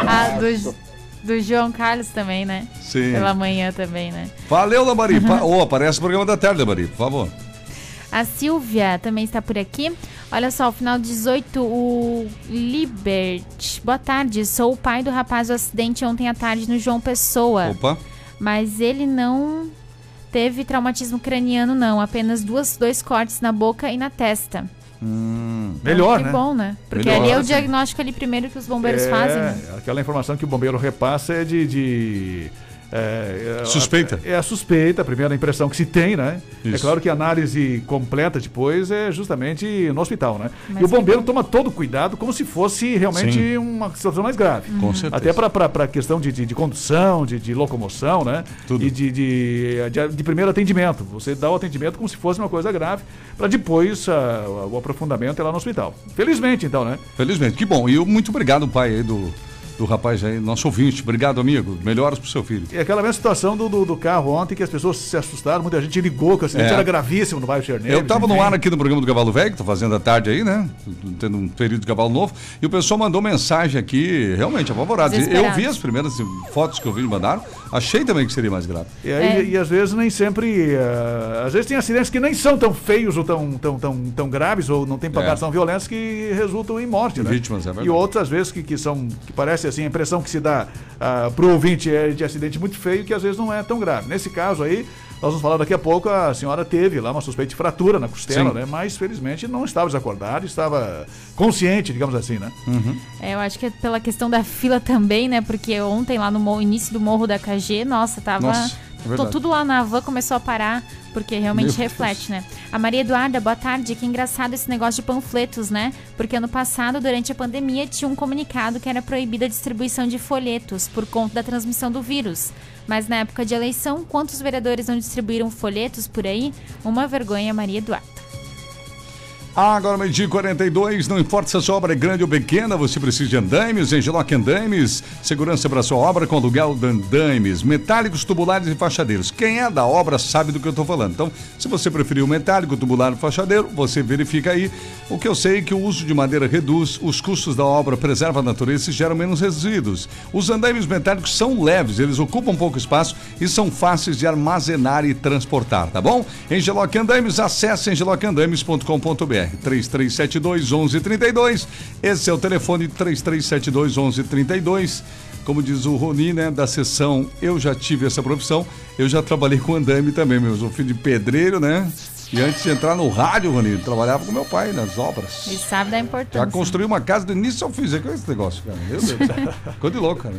Ah, do, do João Carlos também, né? Sim. Pela manhã também, né? Valeu, Lambari. Ô, aparece o programa da tarde, Lambari, por favor. A Silvia também está por aqui. Olha só, o final 18, o Libert. Boa tarde, sou o pai do rapaz do acidente ontem à tarde no João Pessoa. Opa. Mas ele não teve traumatismo craniano, não. Apenas duas, dois cortes na boca e na testa. Hum. Melhor, que né? bom, né? Porque Melhor, ali é o diagnóstico ali primeiro que os bombeiros é, fazem. né? Aquela informação que o bombeiro repassa é de. de é, é, Suspeita. É a suspeita, a primeira impressão que se tem, né? É Isso. claro que a análise completa depois é justamente no hospital, né? Mas e o que bombeiro bom. toma todo o cuidado como se fosse realmente Sim. uma situação mais grave. Com Uhum. certeza. Até para a questão de, de, de condução, de, de locomoção, né? Tudo. E de, de, de, de primeiro atendimento. Você dá o atendimento como se fosse uma coisa grave, para depois ah, o aprofundamento é lá no hospital. Felizmente, então, né? Felizmente, que bom. E eu, muito obrigado, pai aí do, do rapaz aí, nosso ouvinte. Obrigado, amigo. Melhoras pro seu filho. E aquela mesma situação do, do, do carro ontem, que as pessoas se assustaram, muita gente ligou que o acidente É. era gravíssimo no bairro Cherneiro. Eu tava no ar aqui no programa do Cavalo Velho, que tô fazendo a tarde aí, né? Tendo um período de cavalo novo. E o pessoal mandou mensagem aqui, realmente apavorado. Eu vi as primeiras fotos que eu vi mandaram. Achei também que seria mais grave. E, aí, É. e às vezes nem sempre. ah, às vezes tem acidentes que nem são tão feios ou tão, tão, tão, tão graves, ou não tem pancadas É. tão violentas que resultam em morte, né? Vítimas, é verdade. E outras, às vezes, que, que são. que parece assim, a impressão que se dá ah, pro ouvinte é de acidente muito feio, que às vezes não é tão grave. Nesse caso aí. Nós vamos falar daqui a pouco, a senhora teve lá uma suspeita de fratura na costela, Sim. né? Mas felizmente não estava desacordada, estava consciente, digamos assim, né? Uhum. É, eu acho que é pela questão da fila também, né? Porque ontem lá no início do morro da KG, nossa, tava. Nossa, é tudo lá na van começou a parar, porque realmente Meu reflete, né? A Maria Eduarda, boa tarde. Que engraçado esse negócio de panfletos, né? Porque ano passado, durante a pandemia, tinha um comunicado que era proibida a distribuição de folhetos por conta da transmissão do vírus. Mas na época de eleição, quantos vereadores não distribuíram folhetos por aí? Uma vergonha, Maria Eduarda. Agora, meio-dia e 42, não importa se a sua obra é grande ou pequena, você precisa de andaimes, Engeloc Andaimes, segurança para sua obra com aluguel de andaimes, metálicos, tubulares e fachadeiros. Quem é da obra sabe do que eu estou falando. Então, se você preferir o metálico, tubular e fachadeiro, você verifica aí. O que eu sei é que o uso de madeira reduz os custos da obra, preserva a natureza e gera menos resíduos. Os andaimes metálicos são leves, eles ocupam pouco espaço e são fáceis de armazenar e transportar, tá bom? Engeloc Andaimes, acesse engelocandames.com.br 3372 1132. Esse é o telefone 3372 1132. Como diz o Roni, né, da sessão Eu já tive essa profissão, eu já trabalhei com andaime também, meu. Eu sou filho de pedreiro, né? E antes de entrar no rádio, Roni, eu trabalhava com meu pai nas obras. E sabe da Já importância. construí uma casa do início ao fim. Você conhece esse negócio, cara? Meu Deus. Ficou de louco, cara.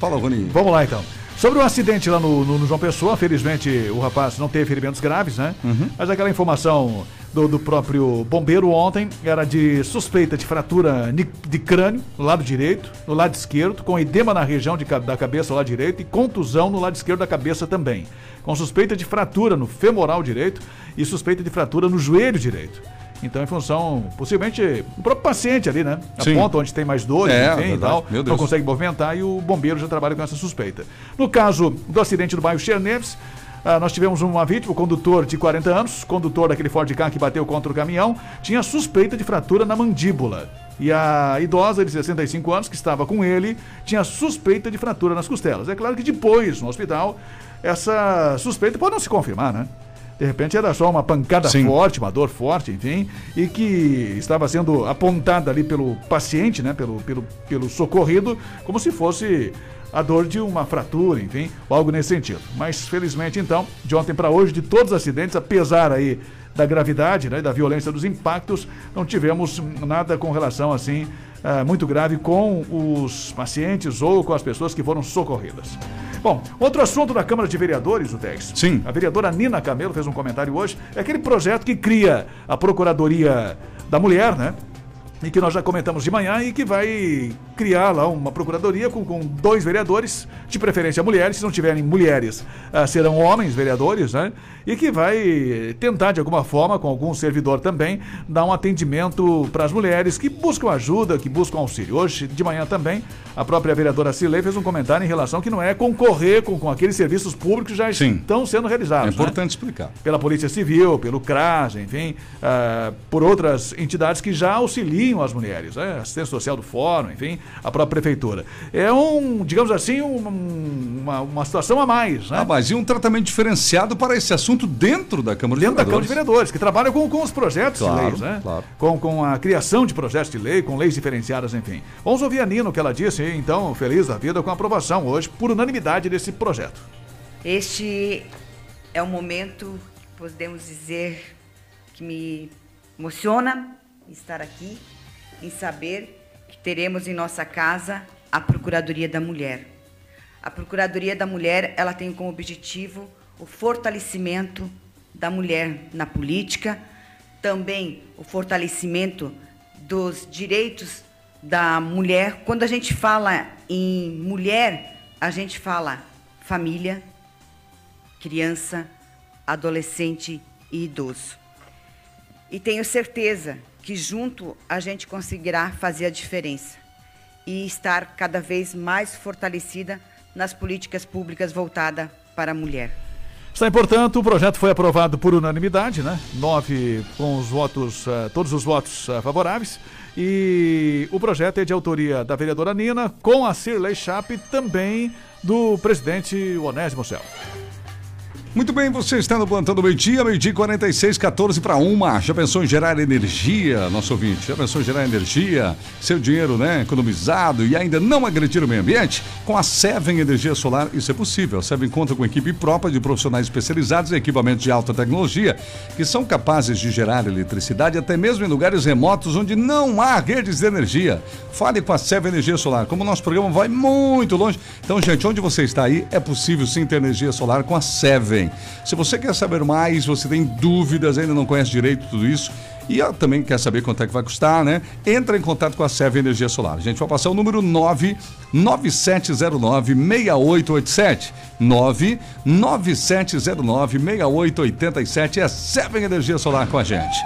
Fala, Rony. Vamos lá então. Sobre o acidente lá no, no- no João Pessoa, felizmente o rapaz não teve ferimentos graves, né? Mas aquela informação do, do próprio bombeiro ontem era de suspeita de fratura de crânio no lado direito, no lado esquerdo, com edema na região de da cabeça do lado direito e contusão no lado esquerdo da cabeça também. Com suspeita de fratura no femoral direito e suspeita de fratura no joelho direito. Então, em função, possivelmente, o próprio paciente ali, né? A Sim. ponta onde tem mais dores, É, enfim, e tal, não consegue movimentar e o bombeiro já trabalha com essa suspeita. No caso do acidente do bairro Cherneves, ah, nós tivemos uma vítima, o condutor de 40 anos, condutor daquele Ford Ka que bateu contra o caminhão, tinha suspeita de fratura na mandíbula. E a idosa de 65 anos, que estava com ele, tinha suspeita de fratura nas costelas. É claro que depois, no hospital, essa suspeita pode não se confirmar, né? De repente era só uma pancada Sim. forte, uma dor forte, enfim, e que estava sendo apontada ali pelo paciente, né, pelo, pelo, pelo socorrido, como se fosse a dor de uma fratura, enfim, ou algo nesse sentido. Mas felizmente então, de ontem para hoje, de todos os acidentes, apesar aí da gravidade, né, da violência dos impactos, não tivemos nada com relação assim ah, muito grave com os pacientes ou com as pessoas que foram socorridas. Bom, outro assunto da Câmara de Vereadores, o Tex. Sim. A vereadora Nina Camelo fez um comentário hoje. É aquele projeto que cria a Procuradoria da Mulher, né? E que nós já comentamos de manhã e que vai criar lá uma procuradoria com, com dois vereadores, de preferência mulheres, se não tiverem mulheres, ah, serão homens vereadores, né? E que vai tentar, de alguma forma, com algum servidor também, dar um atendimento para as mulheres que buscam ajuda, que buscam auxílio. Hoje, de manhã também, a própria vereadora Cirlei fez um comentário em relação que não é concorrer com, com aqueles serviços públicos que já estão sendo realizados. É né? importante explicar. Pela Polícia Civil, pelo CRAS, enfim, ah, por outras entidades que já auxiliam as mulheres, né? assistência social do Fórum, enfim, a própria Prefeitura. É um, digamos assim, um- uma, uma situação a mais. Né? Ah, mas e um tratamento diferenciado para esse assunto dentro da Câmara Dentro de da Câmara de Vereadores? Vereadores, que trabalham com, com os projetos Claro, de leis, né? claro. Com, com a criação de projetos de lei, com leis diferenciadas, enfim. Vamos ouvir a Nina, o que ela disse, então, feliz da vida com a aprovação hoje, por unanimidade, desse projeto. Este é um momento, podemos dizer, que me emociona estar aqui, em saber que teremos em nossa casa a Procuradoria da Mulher. A Procuradoria da Mulher, ela tem como objetivo o fortalecimento da mulher na política, também o fortalecimento dos direitos da mulher. Quando a gente fala em mulher, a gente fala família, criança, adolescente e idoso. E tenho certeza que junto a gente conseguirá fazer a diferença e estar cada vez mais fortalecida nas políticas públicas voltadas para a mulher. Está, portanto, o projeto foi aprovado por unanimidade, né? Nove com os votos, eh, todos os votos eh, favoráveis. E o projeto é de autoria da vereadora Nina, com a Cirlei Chape, também do presidente Onésimo Céu. Muito bem, você está no plantão do meio-dia, meio-dia 46, 14 para uma. Já pensou em gerar energia, nosso ouvinte? Já pensou em gerar energia, seu dinheiro, né, economizado e ainda não agredir o meio ambiente? Com a Seven Energia Solar, isso é possível. A Seven conta com equipe própria de profissionais especializados em equipamentos de alta tecnologia que são capazes de gerar eletricidade até mesmo em lugares remotos onde não há redes de energia. Fale com a Seven Energia Solar. Como o nosso programa vai muito longe, então, gente, onde você está aí, é possível sim ter energia solar com a Seven. Se você quer saber mais, você tem dúvidas, ainda não conhece direito tudo isso, e ah, também quer saber quanto é que vai custar, né? Entra em contato com a Seven Energia Solar. A gente vai passar o número 99709-6887. 99709-6887 é a Seven Energia Solar com a gente.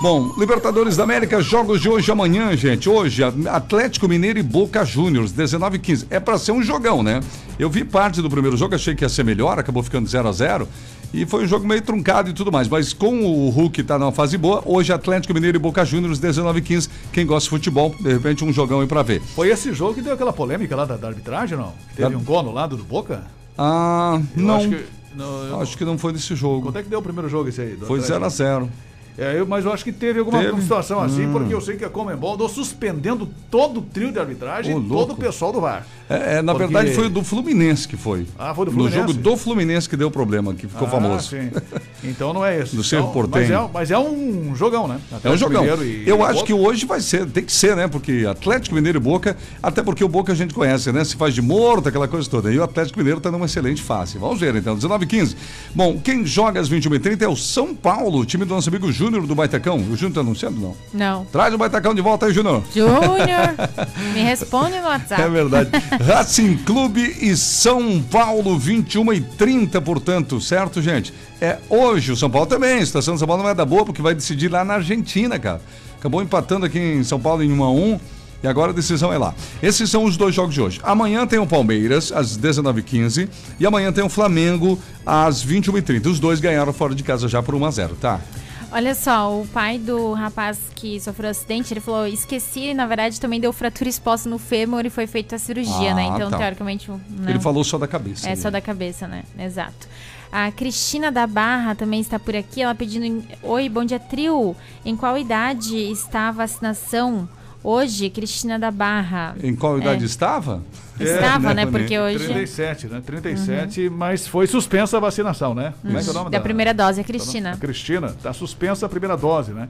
Bom, Libertadores da América, jogos de hoje e amanhã, gente. Hoje, Atlético Mineiro e Boca Juniors, 19 e 15. É para ser um jogão, né? Eu vi parte do primeiro jogo, achei que ia ser melhor, acabou ficando 0 a 0 e foi um jogo meio truncado e tudo mais. Mas com o Hulk tá numa fase boa, hoje Atlético Mineiro e Boca Juniors, 19 e 15. Quem gosta de futebol, de repente um jogão aí pra ver. Foi esse jogo que deu aquela polêmica lá da, da arbitragem, não? Que teve um gol no lado do Boca? Ah, Eu não. Acho que não, acho que não foi nesse jogo. Quanto é que deu o primeiro jogo esse aí? Foi 0x0. É, eu- mas eu acho que teve alguma Teve? situação assim, Hum. porque eu sei que a Comembol andou suspendendo todo o trio de arbitragem Ô, e todo o pessoal do VAR. É, é, na Porque- verdade foi o do Fluminense que foi. Ah, foi do No Fluminense? jogo do Fluminense que deu problema, que ficou Ah, famoso. sim. Então não é esse. Do Então. Mas é, mas é um jogão, né? É um jogão. E- Eu e acho Boca. que hoje vai ser, tem que ser, né? Porque Atlético Mineiro e Boca, até porque o Boca a gente conhece, né? Se faz de morto, aquela coisa toda. E o Atlético Mineiro tá numa excelente fase. Vamos ver então, 19 e 15. Bom, quem joga às 21h30 é o São Paulo, o time do nosso amigo Júnior do Baitacão. O Júnior tá anunciando, não? Não. Traz o Baitacão de volta aí, Júnior. Júnior, me responde no WhatsApp. É verdade. Racing Clube e São Paulo, 21 e 30, portanto, certo, gente? É hoje, o São Paulo também. A situação do São Paulo não é da boa, porque vai decidir lá na Argentina, cara. Acabou empatando aqui em São Paulo em 1 a 1 e agora a decisão é lá. Esses são os dois jogos de hoje. Amanhã tem o Palmeiras, às 19h15, e amanhã tem o Flamengo, às 21h30. Os dois ganharam fora de casa já por 1 a 0 tá? Olha só, o pai do rapaz que sofreu acidente, ele falou, esqueci, na verdade também deu fratura exposta no fêmur e foi feita a cirurgia, Ah, né? Então, tá. teoricamente, não. Ele falou só da cabeça. É ali. só da cabeça, né? Exato. A Cristina da Barra também está por aqui, ela pedindo, oi, bom dia, trio. Em qual idade está a vacinação? Hoje, Cristina da Barra. Em qual idade É. estava? Estava, né? Boninho? Porque hoje... 37, né? 37, mas foi suspensa a vacinação, né? Como é que é o nome Da primeira dose, a Cristina. A Cristina, tá suspensa a primeira dose, né?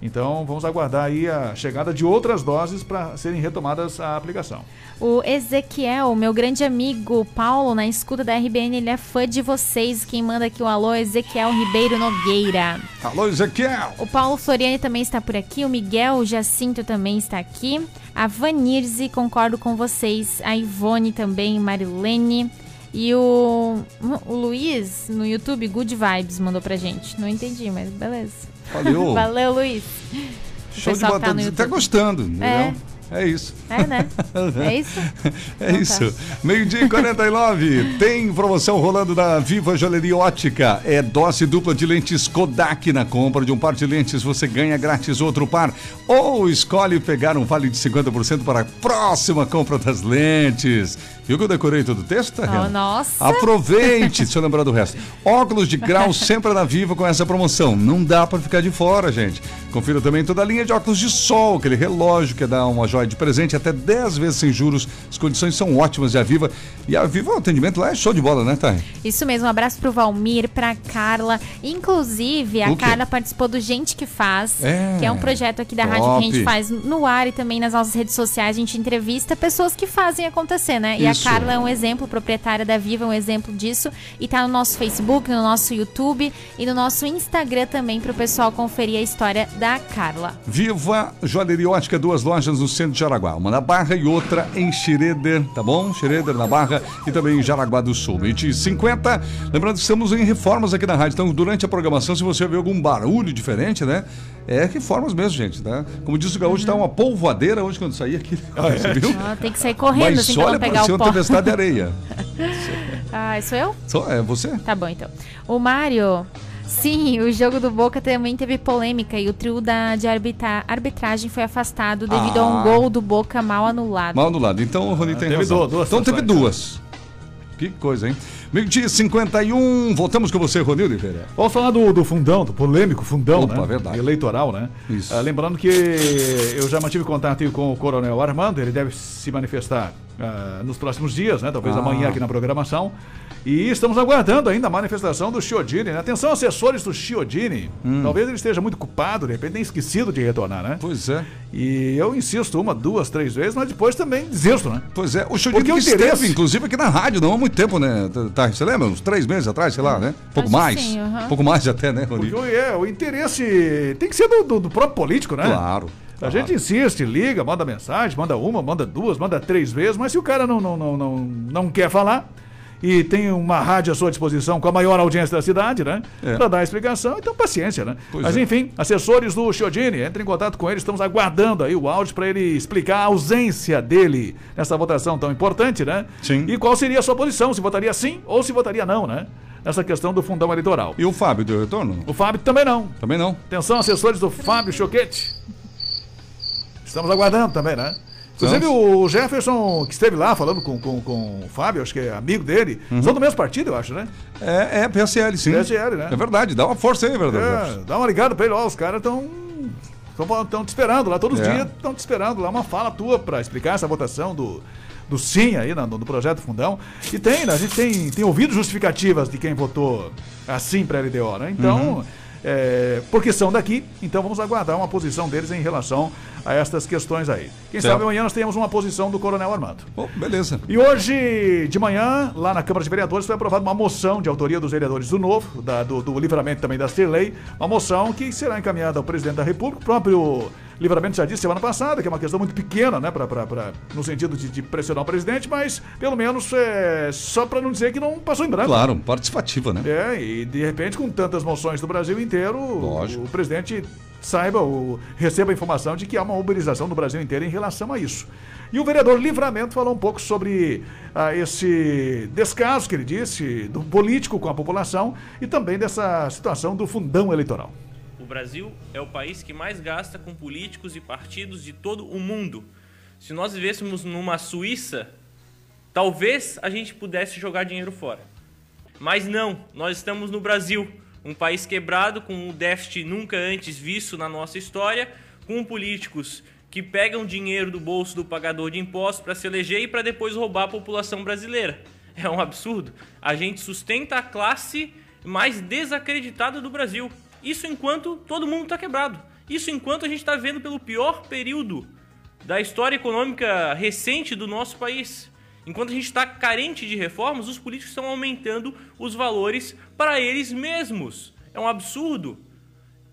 Então vamos aguardar aí a chegada de outras doses para serem retomadas a aplicação. O Ezequiel, meu grande amigo Paulo, na escuta da RBN, ele é fã de vocês. Quem manda aqui o alô é Ezequiel Ribeiro Nogueira. Alô, Ezequiel! O Paulo Floriani também está por aqui. O Miguel Jacinto também está aqui. A Vanirze, concordo com vocês. A Ivone também, Marilene. E o, o Luiz, no YouTube, Good Vibes, mandou pra gente. Não entendi, mas beleza. Valeu. Valeu, Luiz. Show de pessoal bola. tá Tá gostando, entendeu? É. Isso. É, né? É isso? É Então isso. tá. Meio-dia e 49. Tem promoção rolando da Viva Joalheria Ótica. É dose dupla de lentes Kodak. Na compra de um par de lentes, você ganha grátis outro par. Ou escolhe pegar um vale de 50% para a próxima compra das lentes. Viu que eu decorei todo o texto, Oh, Renan? nossa. Aproveite, se eu lembrar do resto. Óculos de grau sempre na Viva com essa promoção. Não dá para ficar de fora, gente. Confira também toda a linha de óculos de sol, aquele relógio que dá uma joia de presente até 10 vezes sem juros. As condições são ótimas de a Viva. E a Viva, o atendimento lá é show de bola, né, Thay? Isso mesmo, um abraço pro Valmir, pra Carla. Inclusive, a O? Carla participou do Gente que Faz, É, que é um projeto aqui da top. rádio que a gente faz no ar e também nas nossas redes sociais. A gente entrevista pessoas que fazem acontecer, né? E a Isso. Carla é um exemplo, proprietária da Viva, é um exemplo disso. E tá no nosso Facebook, no nosso YouTube e no nosso Instagram também pro pessoal conferir a história da Carla. Viva Joalheria Ótica, duas lojas no centro de Jaraguá. Uma na Barra e outra em Xereder, tá bom? Xereder na Barra e também em Jaraguá do Sul. 20 e 50. Lembrando que estamos em reformas aqui na rádio. Então, durante a programação, se você ver algum barulho diferente, né? É reformas mesmo, gente, tá? Como disse o Gaúcho, tá uma polvoadeira hoje quando sair aqui. Você viu? Ó, tem que sair correndo Mas assim pra olha, não pegar o uma pó. tempestade de areia. ah, sou eu? Só, é você? Tá bom, então. O Mário. Sim, o jogo do Boca também teve polêmica e o trio da, de arbitra- arbitragem foi afastado devido a um Ah. gol do Boca mal anulado. Mal do lado. Então o Rony tem teve razão. duas- duas então teve situações, duas. Que coisa, hein? Meio-dia e 51. Voltamos com você, Rony Oliveira. Vamos falar do, do fundão, do polêmico fundão, Opa, né? verdade. Eleitoral, né? Isso. Ah, lembrando que eu já mantive contato com o Coronel Armando, ele deve se manifestar ah, nos próximos dias, né? Talvez Ah. amanhã aqui na programação. E estamos aguardando ainda a manifestação do Chiodini, né? Atenção, assessores do Chiodini. Hum. Talvez ele esteja muito culpado, de repente nem esquecido de retornar, né? Pois é. E eu insisto uma, duas, três vezes, mas depois também desisto, né? Pois é, o Chodinho Porque que o esteve, interesse- inclusive, aqui na rádio, não há muito tempo, né? Tá, você lembra? Uns três meses atrás, sei lá, né? Pouco Acho mais. sim, aham. Pouco mais até, né, Rony? Porque o, é, o interesse tem que ser do, do- do próprio político, né? Claro. A claro. gente insiste, liga, manda mensagem, manda uma, manda duas, manda três vezes, mas se o cara não, não, não, não, não quer falar e tem uma rádio à sua disposição com a maior audiência da cidade, né? É. Pra dar a explicação, então paciência, né? Pois mas é. enfim, assessores do Chiodini, entre em contato com ele, estamos aguardando aí o áudio para ele explicar a ausência dele nessa votação tão importante, né? Sim. E qual seria a sua posição, se votaria sim ou se votaria não, né? Nessa questão do fundão eleitoral. E o Fábio deu retorno? O Fábio também não. Também não. Atenção, assessores do Fábio Choquete. Estamos aguardando também, né? Inclusive o Jefferson, que esteve lá falando com, com, com o Fábio, acho que é amigo dele, são do mesmo partido, eu acho, né? É, é PSL, sim. PSL, né? É verdade, dá uma força aí, verdade. É, dá uma ligada pra ele, ó, os caras estão estão te esperando lá, todos os É. dias estão te esperando lá, uma fala tua pra explicar essa votação do, do sim aí na- no, no projeto Fundão. E tem, né? A gente tem, tem ouvido justificativas de quem votou assim pra LDO, né? Então, Uhum. É, porque são daqui, então vamos aguardar uma posição deles em relação a estas questões aí. Quem Certo. sabe amanhã nós tenhamos uma posição do Coronel Armando. Bom, beleza. E hoje, de manhã, lá na Câmara de Vereadores, foi aprovada uma moção de autoria dos vereadores do Novo, da- do, do livramento também da Serlei, uma moção que será encaminhada ao presidente da República, o próprio livramento já disse semana passada, que é uma questão muito pequena, né, pra, pra, pra- no sentido de, de pressionar o presidente, mas pelo menos é, só para não dizer que não passou em branco. Claro, participativa, né? É, e de repente, com tantas moções do Brasil inteiro, Lógico. o presidente saiba, o, receba a informação de que há uma mobilização do Brasil inteiro em relação a isso. E o vereador Livramento falou um pouco sobre ah, esse descaso que ele disse, do político com a população e também dessa situação do fundão eleitoral. Brasil é o país que mais gasta com políticos e partidos de todo o mundo. Se nós vivêssemos numa Suíça, talvez a gente pudesse jogar dinheiro fora. Mas não, nós estamos no Brasil, um país quebrado com um déficit nunca antes visto na nossa história, com políticos que pegam dinheiro do bolso do pagador de impostos para se eleger e para depois roubar a população brasileira. É um absurdo. A gente sustenta a classe mais desacreditada do Brasil. Isso enquanto todo mundo está quebrado. Isso enquanto a gente está vendo pelo pior período da história econômica recente do nosso país. Enquanto a gente está carente de reformas, os políticos estão aumentando os valores para eles mesmos. É um absurdo.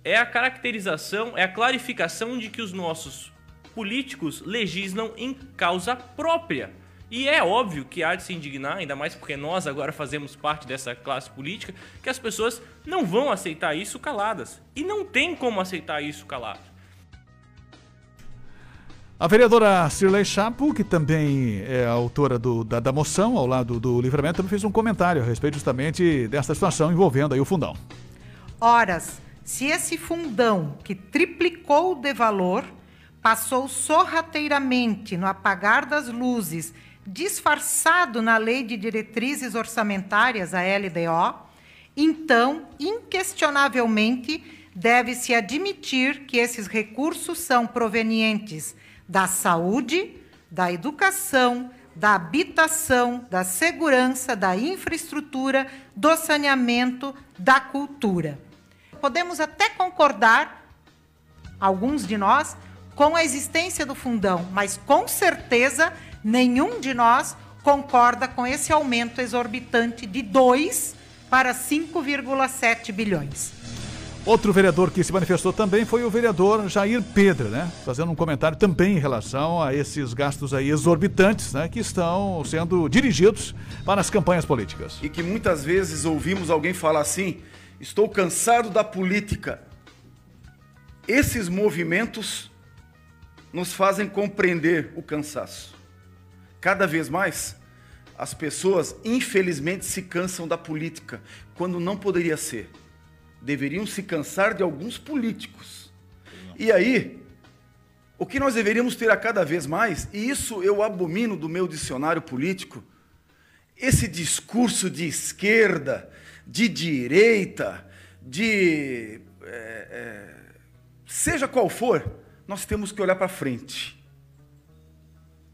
É a caracterização, é a clarificação de que os nossos políticos legislam em causa própria. E é óbvio que há de se indignar, ainda mais porque nós agora fazemos parte dessa classe política, que as pessoas não vão aceitar isso caladas. E não tem como aceitar isso calado. A vereadora Cirlei Chapo, que também é autora do, da, da moção ao lado do livramento, também fez um comentário a respeito justamente dessa situação envolvendo aí o fundão. Horas, se esse fundão que triplicou de valor passou sorrateiramente no apagar das luzes, disfarçado na Lei de Diretrizes Orçamentárias, a LDO, então, inquestionavelmente, deve-se admitir que esses recursos são provenientes da saúde, da educação, da habitação, da segurança, da infraestrutura, do saneamento, da cultura. Podemos até concordar, alguns de nós, com a existência do fundão, mas com certeza nenhum de nós concorda com esse aumento exorbitante de 2 para 5,7 bilhões. Outro vereador que se manifestou também foi o vereador Jair Pedro, né? Fazendo um comentário também em relação a esses gastos aí exorbitantes, né? Que estão sendo dirigidos para as campanhas políticas. E que muitas vezes ouvimos alguém falar assim: estou cansado da política. Esses movimentos nos fazem compreender o cansaço. Cada vez mais, as pessoas, infelizmente, se cansam da política, quando não poderia ser. Deveriam se cansar de alguns políticos. E aí, o que nós deveríamos ter a cada vez mais, e isso eu abomino do meu dicionário político, esse discurso de esquerda, de direita, de. É, é, seja qual for, nós temos que olhar para frente.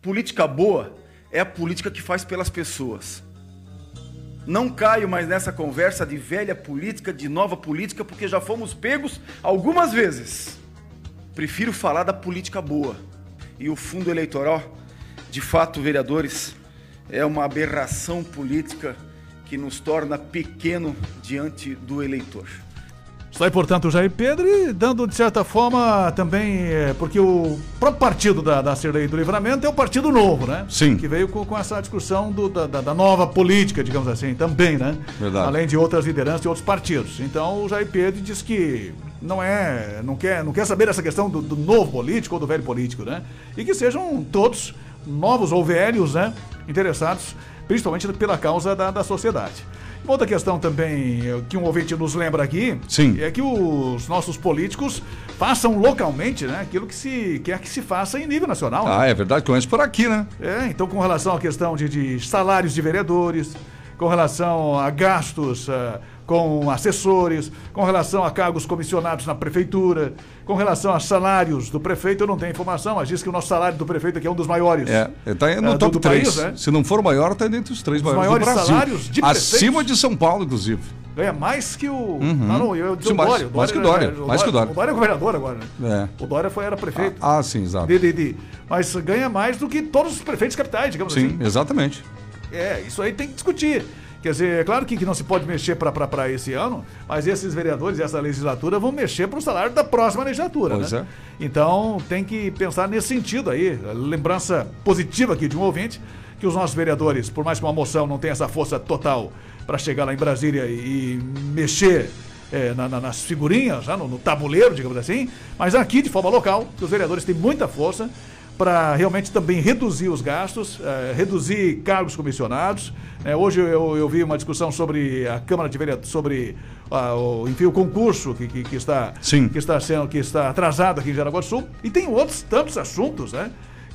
Política boa é a política que faz pelas pessoas. Não caio mais nessa conversa de velha política, de nova política, porque já fomos pegos algumas vezes. Prefiro falar da política boa. E o fundo eleitoral, de fato, vereadores, é uma aberração política que nos torna pequeno diante do eleitor. Está aí, portanto, o Jair Pedro e dando, de certa forma, também. É, porque o próprio partido da, da Cirlei do Livramento é o Partido Novo, né? Sim. Que veio com, com essa discussão do, da, da, nova política, digamos assim, também, né? Verdade. Além de outras lideranças e outros partidos. Então, o Jair Pedro diz que não é. Não quer, não quer saber dessa questão do, do novo político ou do velho político, né? E que sejam todos, novos ou velhos, né? Interessados, principalmente pela causa da, da sociedade. Outra questão também que um ouvinte nos lembra aqui Sim. é que os nossos políticos façam localmente né, aquilo que se quer que se faça em nível nacional. né? Ah, é verdade, começa por aqui, né? É, então com relação à questão de, de salários de vereadores, com relação a gastos ah, com assessores, com relação a cargos comissionados na prefeitura, com relação a salários do prefeito, eu não tenho informação, mas diz que o nosso salário do prefeito aqui é um dos maiores. É, está no ah, do- top do 3. país, né? Se não for o maior, está dentro dos três Os maiores, maiores do Brasil. salários de prefeitos. Acima de São Paulo, inclusive. Ganha mais que o. Uhum. Ah, não, eu, eu, Sim, o mais- Dória. mais que o Dória, é, mais que o Dória. O Dória é governador agora, né? É. O Dória foi, era prefeito. Ah, ah, sim, exato. De, de, de- mas ganha mais do que todos os prefeitos capitais, digamos Sim, assim. exatamente. É, isso aí tem que discutir. Quer dizer, é claro que, que não se pode mexer para esse ano, mas esses vereadores essa legislatura vão mexer para o salário da próxima legislatura. Pois né? é. Então tem que pensar nesse sentido aí. Lembrança positiva aqui de um ouvinte, que os nossos vereadores, por mais que uma moção não tenha essa força total para chegar lá em Brasília e, e mexer é, na- na- nas figurinhas, né, no, no tabuleiro, digamos assim, mas aqui, de forma local, que os vereadores têm muita força para realmente também reduzir os gastos, eh, reduzir cargos comissionados. né? hoje eu, eu vi uma discussão sobre a Câmara de Vereadores, sobre ah, o, enfim, o concurso que, que, que está, que, está sendo, que está atrasado aqui em Jaraguá do Sul. E tem outros tantos assuntos né,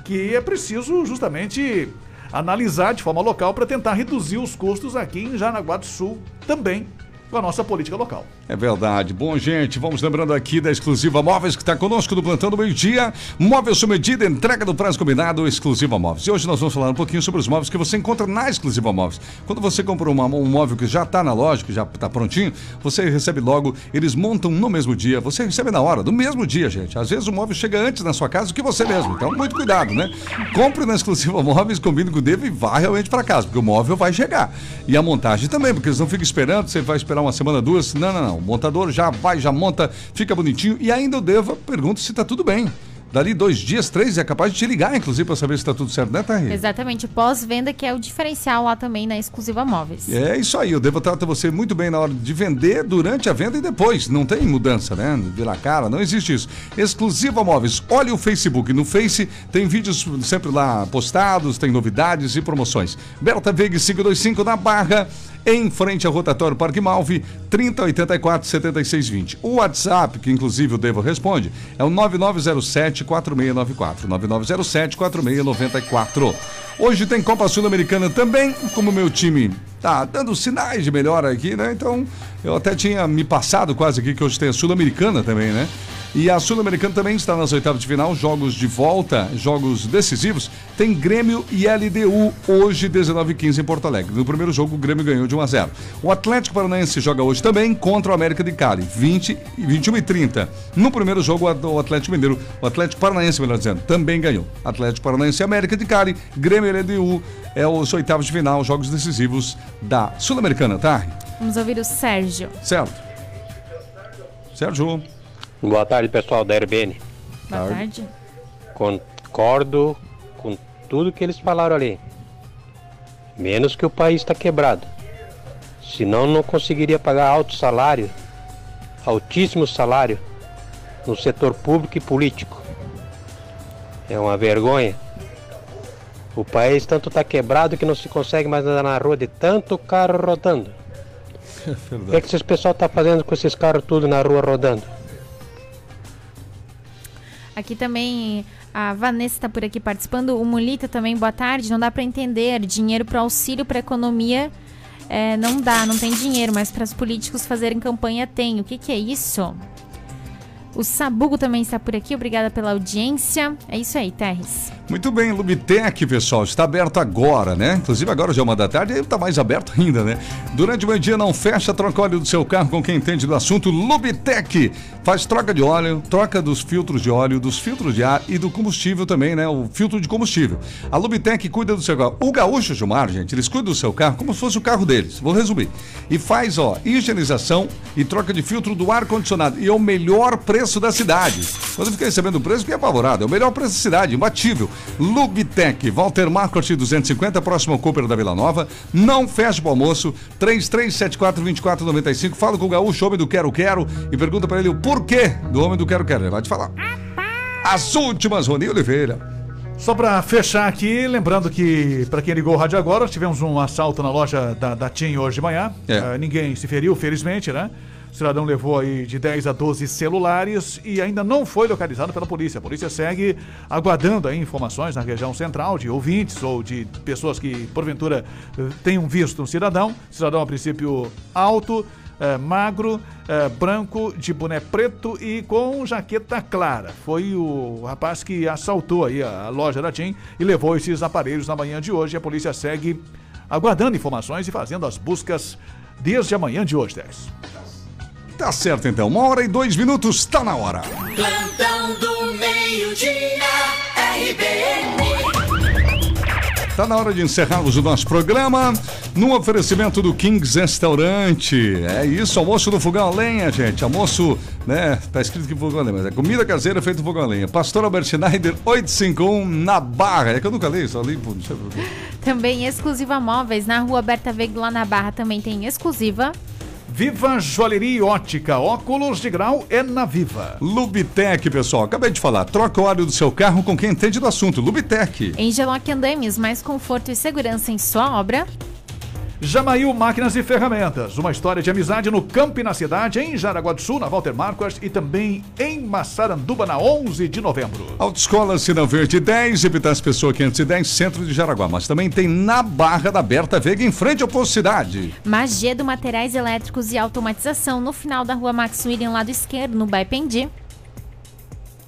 que é preciso justamente analisar de forma local para tentar reduzir os custos aqui em Jaraguá do Sul também. Com a nossa política local. É verdade. Bom, gente, vamos lembrando aqui da Exclusiva Móveis que está conosco no Plantão do Meio Dia. Móvel sob medida, entrega do prazo combinado, Exclusiva Móveis. E hoje nós vamos falar um pouquinho sobre os móveis que você encontra na Exclusiva Móveis. Quando você compra uma- um móvel que já está na loja, que já está prontinho, você recebe logo, eles montam no mesmo dia, você recebe na hora, no mesmo dia, gente. Às vezes o móvel chega antes na sua casa do que você mesmo. Então, muito cuidado, né? Compre na Exclusiva Móveis, combine com o Devo e vá realmente para casa, porque o móvel vai chegar. E a montagem também, porque eles não ficam esperando, você vai esperar uma semana, duas. Não, não, não. O montador já vai, já monta, fica bonitinho. E ainda o Devo pergunta se está tudo bem. Dali dois dias, três, é capaz de te ligar, inclusive, para saber se está tudo certo, né, Thaís? Exatamente, pós-venda que é o diferencial lá também na Exclusiva Móveis. É isso aí, o Devo trata você muito bem na hora de vender, durante a venda e depois. Não tem mudança, né? Virar cara, não existe isso. Exclusiva Móveis. Olha o Facebook. No Face tem vídeos sempre lá postados, tem novidades e promoções. Berta Veiga 525 na Barra, em frente ao rotatório Parque Malve, 3084 7620. O WhatsApp, que inclusive o Devo responde, é o 9907 4694. 9907 4694. Hoje tem Copa Sul-Americana também, como meu time tá dando sinais de melhora aqui, né? Então, eu até tinha me passado quase aqui que hoje tem a Sul-Americana também, né? E a Sul-Americana também está nas oitavas de final, jogos de volta, jogos decisivos. Tem Grêmio e LDU hoje, 19 h 15 em Porto Alegre. No primeiro jogo, o Grêmio ganhou de 1 a 0. O Atlético Paranaense joga hoje também contra o América de Cali, 20 e 21 e 30. No primeiro jogo, o Atlético Mineiro, o Atlético Paranaense, melhor dizendo, também ganhou. Atlético Paranaense e América de Cali, Grêmio e LDU é os oitavos de final, jogos decisivos da Sul-Americana, tá? Vamos ouvir o Sérgio. Certo. Sérgio. Boa tarde, pessoal da RBN. Boa tarde. Concordo com tudo que eles falaram ali. Menos que o país está quebrado. Senão não conseguiria pagar alto salário, altíssimo salário, no setor público e político. É uma vergonha. O país tanto está quebrado que não se consegue mais andar na rua de tanto carro rodando. O que, é que esse pessoal está fazendo com esses carros tudo na rua rodando? Aqui também a Vanessa está por aqui participando. O Mulita também, boa tarde. Não dá para entender. Dinheiro para auxílio para economia é, não dá, não tem dinheiro, mas para os políticos fazerem campanha tem. O que, que é isso? O Sabugo também está por aqui. Obrigada pela audiência. É isso aí, Terres. Muito bem, Lubitec, pessoal, está aberto agora, né? Inclusive agora já é uma da tarde, ele está mais aberto ainda, né? Durante o meio-dia não fecha, troca óleo do seu carro com quem entende do assunto. Lubitec faz troca de óleo, troca dos filtros de óleo, dos filtros de ar e do combustível também, né? O filtro de combustível. A Lubitec cuida do seu carro. O Gaúcho Gilmar, gente, eles cuidam do seu carro como se fosse o carro deles. Vou resumir. E faz, ó, higienização e troca de filtro do ar-condicionado. E é o melhor preço da cidade. Quando eu fiquei sabendo o preço, fiquei apavorado. É o melhor preço da cidade, imbatível. Lubitec, Walter Marcos 250, próximo ao Cooper da Vila Nova. Não fecha pro almoço. 3374-2495. Fala com o Gaúcho, homem do Quero Quero, e pergunta para ele o porquê do homem do Quero Quero. Ele vai te falar. As últimas, Rony Oliveira. Só para fechar aqui, lembrando que, para quem ligou o rádio agora, tivemos um assalto na loja da, da TIM hoje de manhã. É. Ah, ninguém se feriu, felizmente, né? O cidadão levou aí de 10 a 12 celulares e ainda não foi localizado pela polícia. A polícia segue aguardando aí informações na região central de ouvintes ou de pessoas que, porventura, eh, tenham visto um cidadão. Cidadão, a princípio, alto, eh, magro, eh, branco, de boné preto e com jaqueta clara. Foi o rapaz que assaltou aí a, loja da TIM e levou esses aparelhos na manhã de hoje. A polícia segue aguardando informações e fazendo as buscas desde a manhã de hoje, Tex. Tá certo então, uma hora e dois minutos, tá na hora. Plantão do meio-dia, RBN. Tá na hora de encerrarmos o nosso programa no oferecimento do Kings Restaurante. É isso, almoço no fogão a lenha, gente. Almoço, né? Tá escrito que fogão a lenha, mas é comida caseira feita no fogão a lenha. Pastor Albert Schneider 851 na Barra. É que eu nunca li, só li, pô, não sei porquê. Também exclusiva móveis na rua Berta Veiga, lá na Barra, também tem exclusiva. Viva Joalheria e Ótica, óculos de grau é na Viva. Lubitec, pessoal, acabei de falar. Troca o óleo do seu carro com quem entende do assunto. Lubitec. Em Geloc Andames, mais conforto e segurança em sua obra. Jamail Máquinas e Ferramentas, uma história de amizade no campo e na cidade, em Jaraguá do Sul, na Walter Marcos e também em Massaranduba, na 11 de novembro. Autoescola Sinal Verde 10, Epitácio Pessoa 510, centro de Jaraguá. Mas também tem na Barra da Berta Veiga, em frente ao Posto Cidade. Magedo Materiais Elétricos e Automatização, no final da rua Max William, lado esquerdo, no Baipendi.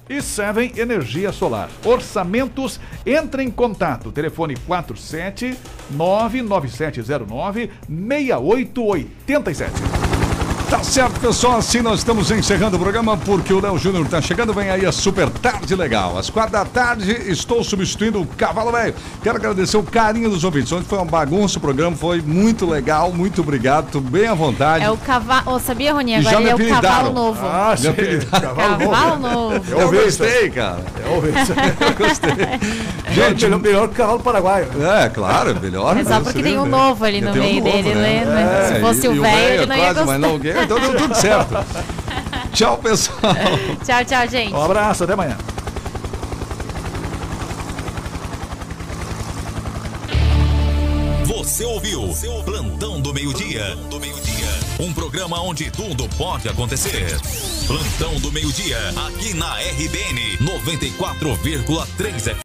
E Seven Energia Solar. Orçamentos, entre em contato. Telefone 47 99709 6887. Tá certo, pessoal. Assim nós estamos encerrando o programa porque o Léo Júnior tá chegando. Vem aí a super tarde legal. Às quatro da tarde estou substituindo o Cavalo Velho. Quero agradecer o carinho dos ouvintes. Ontem foi uma bagunça o programa, foi muito legal. Muito obrigado. Bem à vontade. É o cavalo. Oh, sabia, Roninha? Agora ele é o cavalo novo. Ah, sim. apelidaram. Cavalo novo. Eu gostei, cara. O Eu gostei. Gente, melhor, melhor que o cavalo paraguaio. É, claro, melhor. É só porque tem um novo ali no um meio novo, dele, né? né? É, Se fosse e- o e velho, ele é não ia gostar. Mas não, então deu tudo certo. Tchau, pessoal. Tchau, tchau, gente. Um abraço, até amanhã. Você ouviu seu Plantão do Meio-Dia. Um programa onde tudo pode acontecer. Plantão do Meio-Dia, aqui na RBN 94,3 FM.